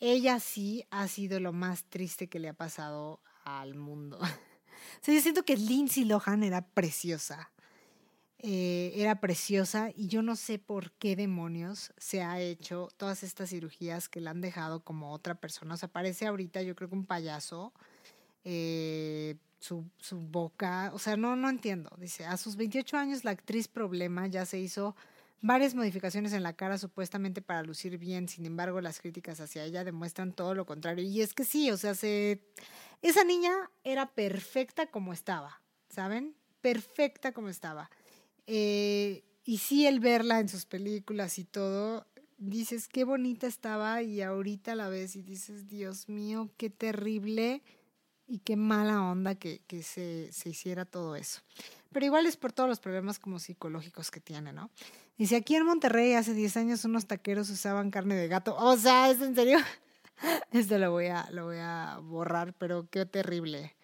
ella sí ha sido lo más triste que le ha pasado al mundo. *laughs* o sea, yo siento que Lindsay Lohan era preciosa. Eh, era preciosa y yo no sé por qué demonios se ha hecho todas estas cirugías que la han dejado como otra persona. O sea, parece ahorita yo creo que un payaso, eh, su, su, boca, o sea, no, no entiendo. Dice, a sus 28 años la actriz problema ya se hizo varias modificaciones en la cara supuestamente para lucir bien, sin embargo las críticas hacia ella demuestran todo lo contrario. Y es que sí, o sea, se... esa niña era perfecta como estaba, ¿saben? Perfecta como estaba. Eh, y sí, el verla en sus películas y todo, dices qué bonita estaba y ahorita la ves y dices, Dios mío, qué terrible y qué mala onda que, que se, se, hiciera todo eso. Pero igual es por todos los problemas como psicológicos que tiene, ¿no? Dice, aquí en Monterrey hace 10 años unos taqueros usaban carne de gato. O sea, ¿es en serio? *laughs* Esto lo voy a, lo voy a borrar, pero qué terrible.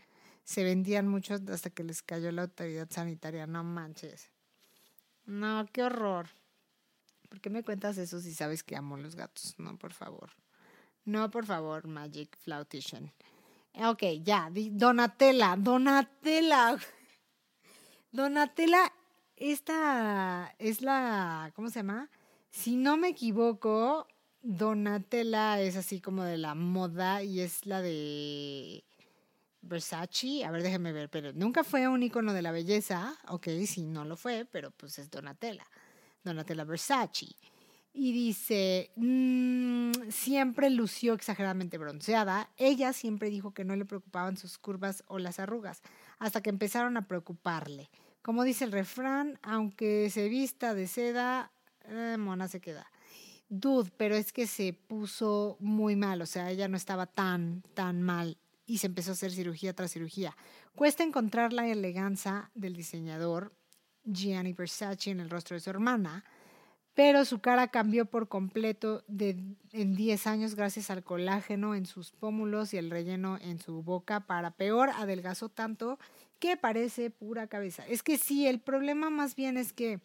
Se vendían muchos hasta que les cayó la autoridad sanitaria, no manches. No, qué horror. ¿Por qué me cuentas eso si sabes que amo los gatos? No, por favor. No, por favor, Magic Flautician. Ok, ya. Donatella, Donatella. *laughs* Donatella esta es la, ¿cómo se llama? Si no me equivoco, Donatella es así como de la moda y es la de Versace. A ver, déjeme ver, pero nunca fue un icono de la belleza. Ok, sí, no lo fue, pero pues es Donatella. Donatella Versace. Y dice, mm, siempre lució exageradamente bronceada. Ella siempre dijo que no le preocupaban sus curvas o las arrugas, hasta que empezaron a preocuparle. Como dice el refrán, aunque se vista de seda, eh, mona se queda. Dude, pero es que se puso muy mal, o sea, ella no estaba tan, tan mal y se empezó a hacer cirugía tras cirugía. Cuesta encontrar la elegancia del diseñador Gianni Versace en el rostro de su hermana, pero su cara cambió por completo en 10 años gracias al colágeno en sus pómulos y el relleno en su boca. Para peor, adelgazó tanto que parece pura cabeza. Es que sí, el problema más bien es que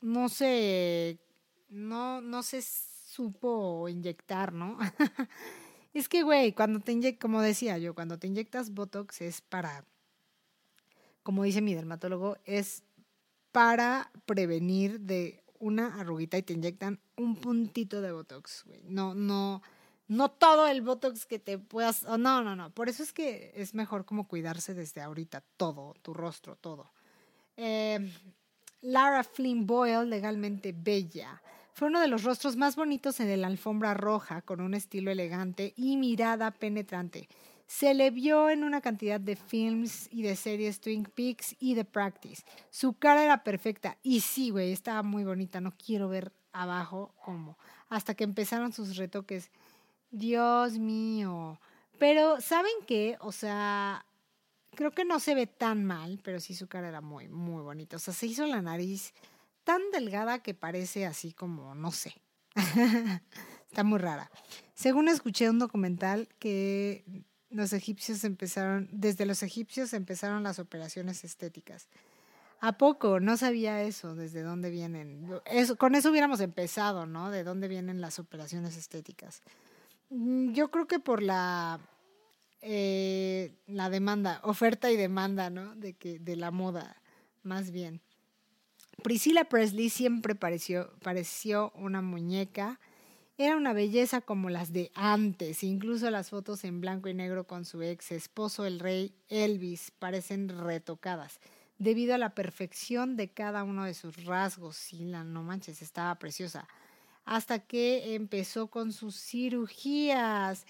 no se, no, no se supo inyectar, ¿no? *laughs* es que, güey, cuando te inyectas, como decía yo, cuando te inyectas Botox es para, como dice mi dermatólogo, es para prevenir de una arruguita y te inyectan un puntito de Botox, güey. No, no, no todo el Botox que te puedas, no, no, no. Por eso es que es mejor como cuidarse desde ahorita, todo, tu rostro, todo. Eh, Lara Flynn Boyle, legalmente bella. Fue uno de los rostros más bonitos en la alfombra roja, con un estilo elegante y mirada penetrante. Se le vio en una cantidad de films y de series Twin Peaks y The Practice. Su cara era perfecta. Y sí, güey, estaba muy bonita. No quiero ver abajo cómo. Hasta que empezaron sus retoques. Dios mío. Pero, ¿saben qué? O sea, creo que no se ve tan mal, pero sí su cara era muy, muy bonita. O sea, se hizo la nariz tan delgada que parece así como, no sé. *laughs* Está muy rara. Según escuché un documental que los egipcios empezaron, desde los egipcios empezaron las operaciones estéticas. ¿A poco? No sabía eso, desde dónde vienen. Eso, con eso hubiéramos empezado, ¿no? De dónde vienen las operaciones estéticas. Mm, yo creo que por la, eh, la demanda, oferta y demanda, ¿no? De, que, de la moda, más bien. Priscilla Presley siempre pareció, pareció una muñeca era una belleza como las de antes, incluso las fotos en blanco y negro con su ex esposo, el rey Elvis, parecen retocadas, debido a la perfección de cada uno de sus rasgos. Sí, la no manches, estaba preciosa. Hasta que empezó con sus cirugías.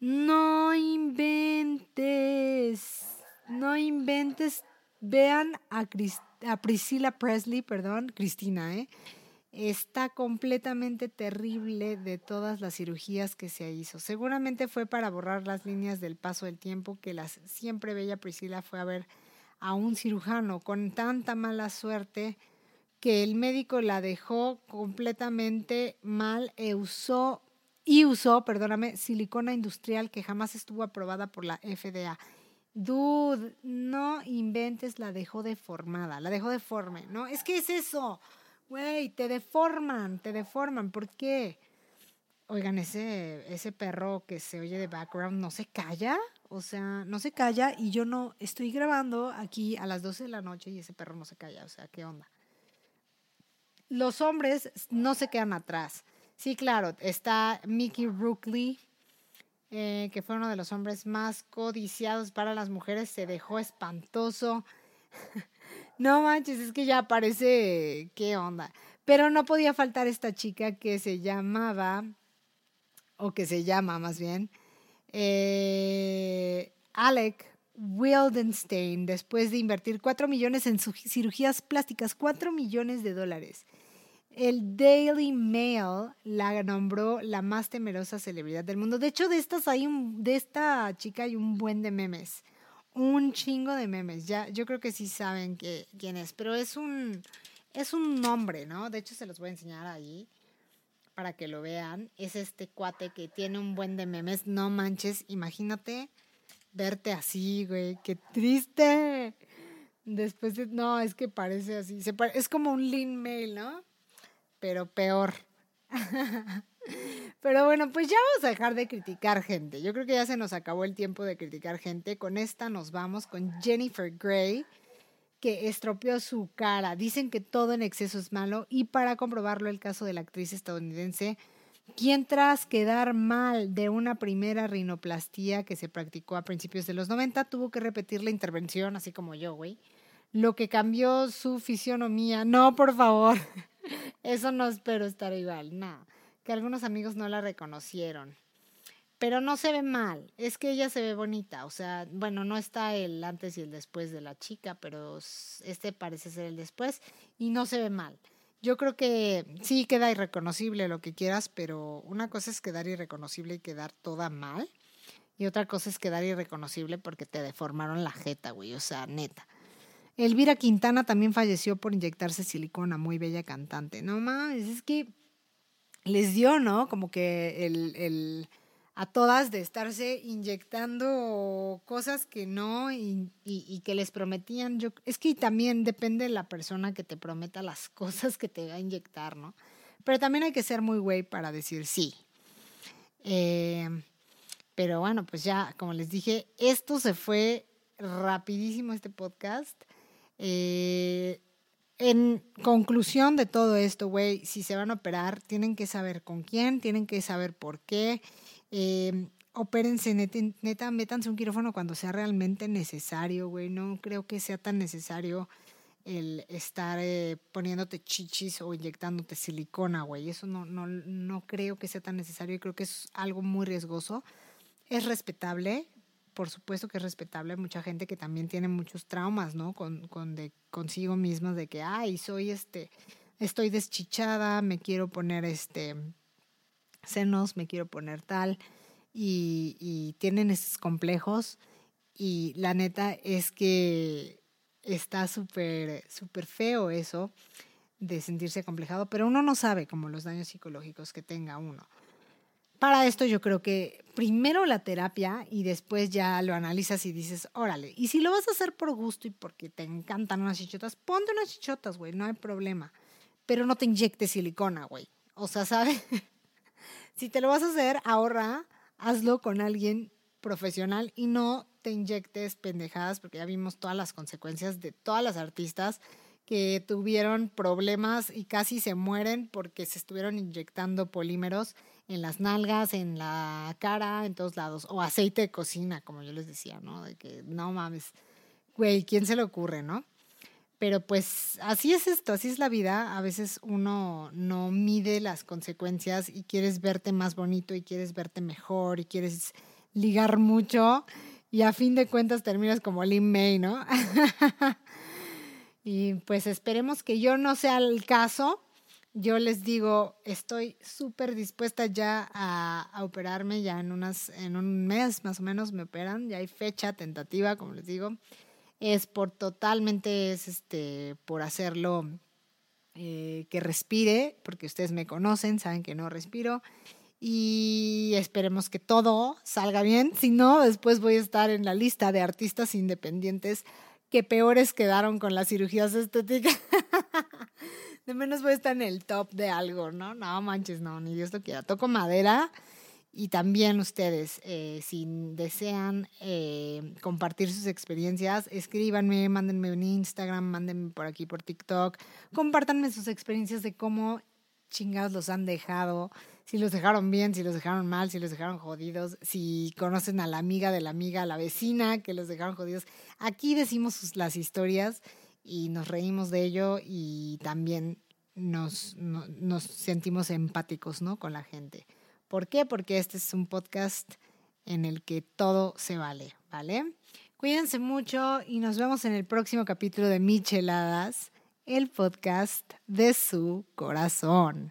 No inventes, no inventes. Vean a, a Priscilla Presley, perdón, Cristina, ¿eh? Está completamente terrible de todas las cirugías que se hizo. Seguramente fue para borrar las líneas del paso del tiempo que la siempre bella Priscila fue a ver a un cirujano con tanta mala suerte que el médico la dejó completamente mal e usó y usó, perdóname, silicona industrial que jamás estuvo aprobada por la FDA. Dude, no inventes, la dejó deformada, la dejó deforme, ¿no? Es que es eso. Güey, te deforman, te deforman. ¿Por qué? Oigan, ese, ese perro que se oye de background no se calla. O sea, no se calla y yo no estoy grabando aquí a las 12 de la noche y ese perro no se calla. O sea, ¿qué onda? Los hombres no se quedan atrás. Sí, claro, está Mickey Rookley, eh, que fue uno de los hombres más codiciados para las mujeres, se dejó espantoso. *laughs* No manches, es que ya parece, ¿qué onda? Pero no podía faltar esta chica que se llamaba, o que se llama más bien, eh, Alec Wildenstein, después de invertir 4 millones en cirugías plásticas, 4 millones de dólares. El Daily Mail la nombró la más temerosa celebridad del mundo. De hecho, de estas hay un, de esta chica hay un buen de memes un chingo de memes. Ya, yo creo que sí saben que, quién es, pero es un, es un nombre, ¿no? De hecho, se los voy a enseñar ahí para que lo vean. Es este cuate que tiene un buen de memes. No manches, imagínate verte así, güey. Qué triste. Después de, no, es que parece así. Es como un lean mail, ¿no? Pero peor. *laughs* Pero bueno, pues ya vamos a dejar de criticar gente. Yo creo que ya se nos acabó el tiempo de criticar gente. Con esta nos vamos con Jennifer Grey, que estropeó su cara. Dicen que todo en exceso es malo y para comprobarlo el caso de la actriz estadounidense, quien tras quedar mal de una primera rinoplastía que se practicó a principios de los 90, tuvo que repetir la intervención, así como yo, güey. Lo que cambió su fisionomía. No, por favor. *laughs* Eso no espero estar igual. No. Que algunos amigos no la reconocieron pero no se ve mal, es que ella se ve bonita, o sea, bueno, no está el antes y el después de la chica, pero este parece ser el después y no se ve mal. Yo creo que sí queda irreconocible lo que quieras, pero una cosa es quedar irreconocible y quedar toda mal, y otra cosa es quedar irreconocible porque te deformaron la jeta, güey, o sea, neta. Elvira Quintana también falleció por inyectarse silicona, muy bella cantante. No mames, es que les dio, ¿no? Como que el, el a todas de estarse inyectando cosas que no y, que les prometían. Yo, es que también depende de la persona que te prometa las *laughs* cosas que te va a inyectar, ¿no? Pero también hay que ser muy güey para decir sí. Eh, pero bueno, pues ya, como les dije, esto se fue rapidísimo este podcast. Eh, en conclusión de todo esto, güey, si se van a operar, tienen que saber con quién, tienen que saber por qué eh, opérense, neta, neta, métanse un quirófano cuando sea realmente necesario, güey. No creo que sea tan necesario el estar eh, poniéndote chichis o inyectándote silicona, güey. Eso no, no, no creo que sea tan necesario y creo que es algo muy riesgoso. Es respetable, por supuesto que es respetable. Hay mucha gente que también tiene muchos traumas, ¿no? Con, con de consigo misma de que, ay, soy este, estoy deschichada, me quiero poner este senos, me quiero poner tal, y, tienen esos complejos. Y la neta es que está súper, súper feo eso de sentirse complejado, pero uno no sabe como los daños psicológicos que tenga uno. Para esto yo creo que primero la terapia y después ya lo analizas y dices, órale, y si lo vas a hacer por gusto y porque te encantan unas chichotas, ponte unas chichotas, güey, no hay problema. Pero no te inyectes silicona, güey. O sea, ¿sabes? *laughs* si te lo vas a hacer, ahorra, hazlo con alguien profesional y no te inyectes pendejadas, porque ya vimos todas las consecuencias de todas las artistas que tuvieron problemas y casi se mueren porque se estuvieron inyectando polímeros en las nalgas, en la cara, en todos lados, o aceite de cocina, como yo les decía, ¿no? De que no mames, güey, ¿quién se le ocurre, no? Pero pues así es esto, así es la vida. A veces uno no mide las consecuencias y quieres verte más bonito y quieres verte mejor y quieres ligar mucho y a fin de cuentas terminas como Lin May, ¿no? *laughs* y pues esperemos que yo no sea el caso. Yo les digo, estoy súper dispuesta ya a, a, operarme, ya en, unas, en un mes más o menos me operan, ya hay fecha tentativa, como les digo es por totalmente, es este, por hacerlo eh, que respire, porque ustedes me conocen, saben que no respiro. Y esperemos que todo salga bien. Si no, después voy a estar en la lista de artistas independientes que peores quedaron con las cirugías estéticas. *laughs* de menos voy a estar en el top de algo, ¿no? No manches, no, ni Dios lo quiera. Toco madera y también ustedes, eh, si desean eh, compartir sus experiencias, escríbanme, mándenme un Instagram, mándenme por aquí por TikTok, compártanme sus experiencias de cómo chingados los han dejado, si los dejaron bien, si los dejaron mal, si los dejaron jodidos, si conocen a la amiga de la amiga, a la vecina que los dejaron jodidos. Aquí decimos las historias y nos reímos de ello y también nos, nos sentimos empáticos ¿no? con la gente. ¿Por qué? Porque este es un podcast en el que todo se vale, ¿vale? Cuídense mucho y nos vemos en el próximo capítulo de Micheladas, el podcast de su corazón.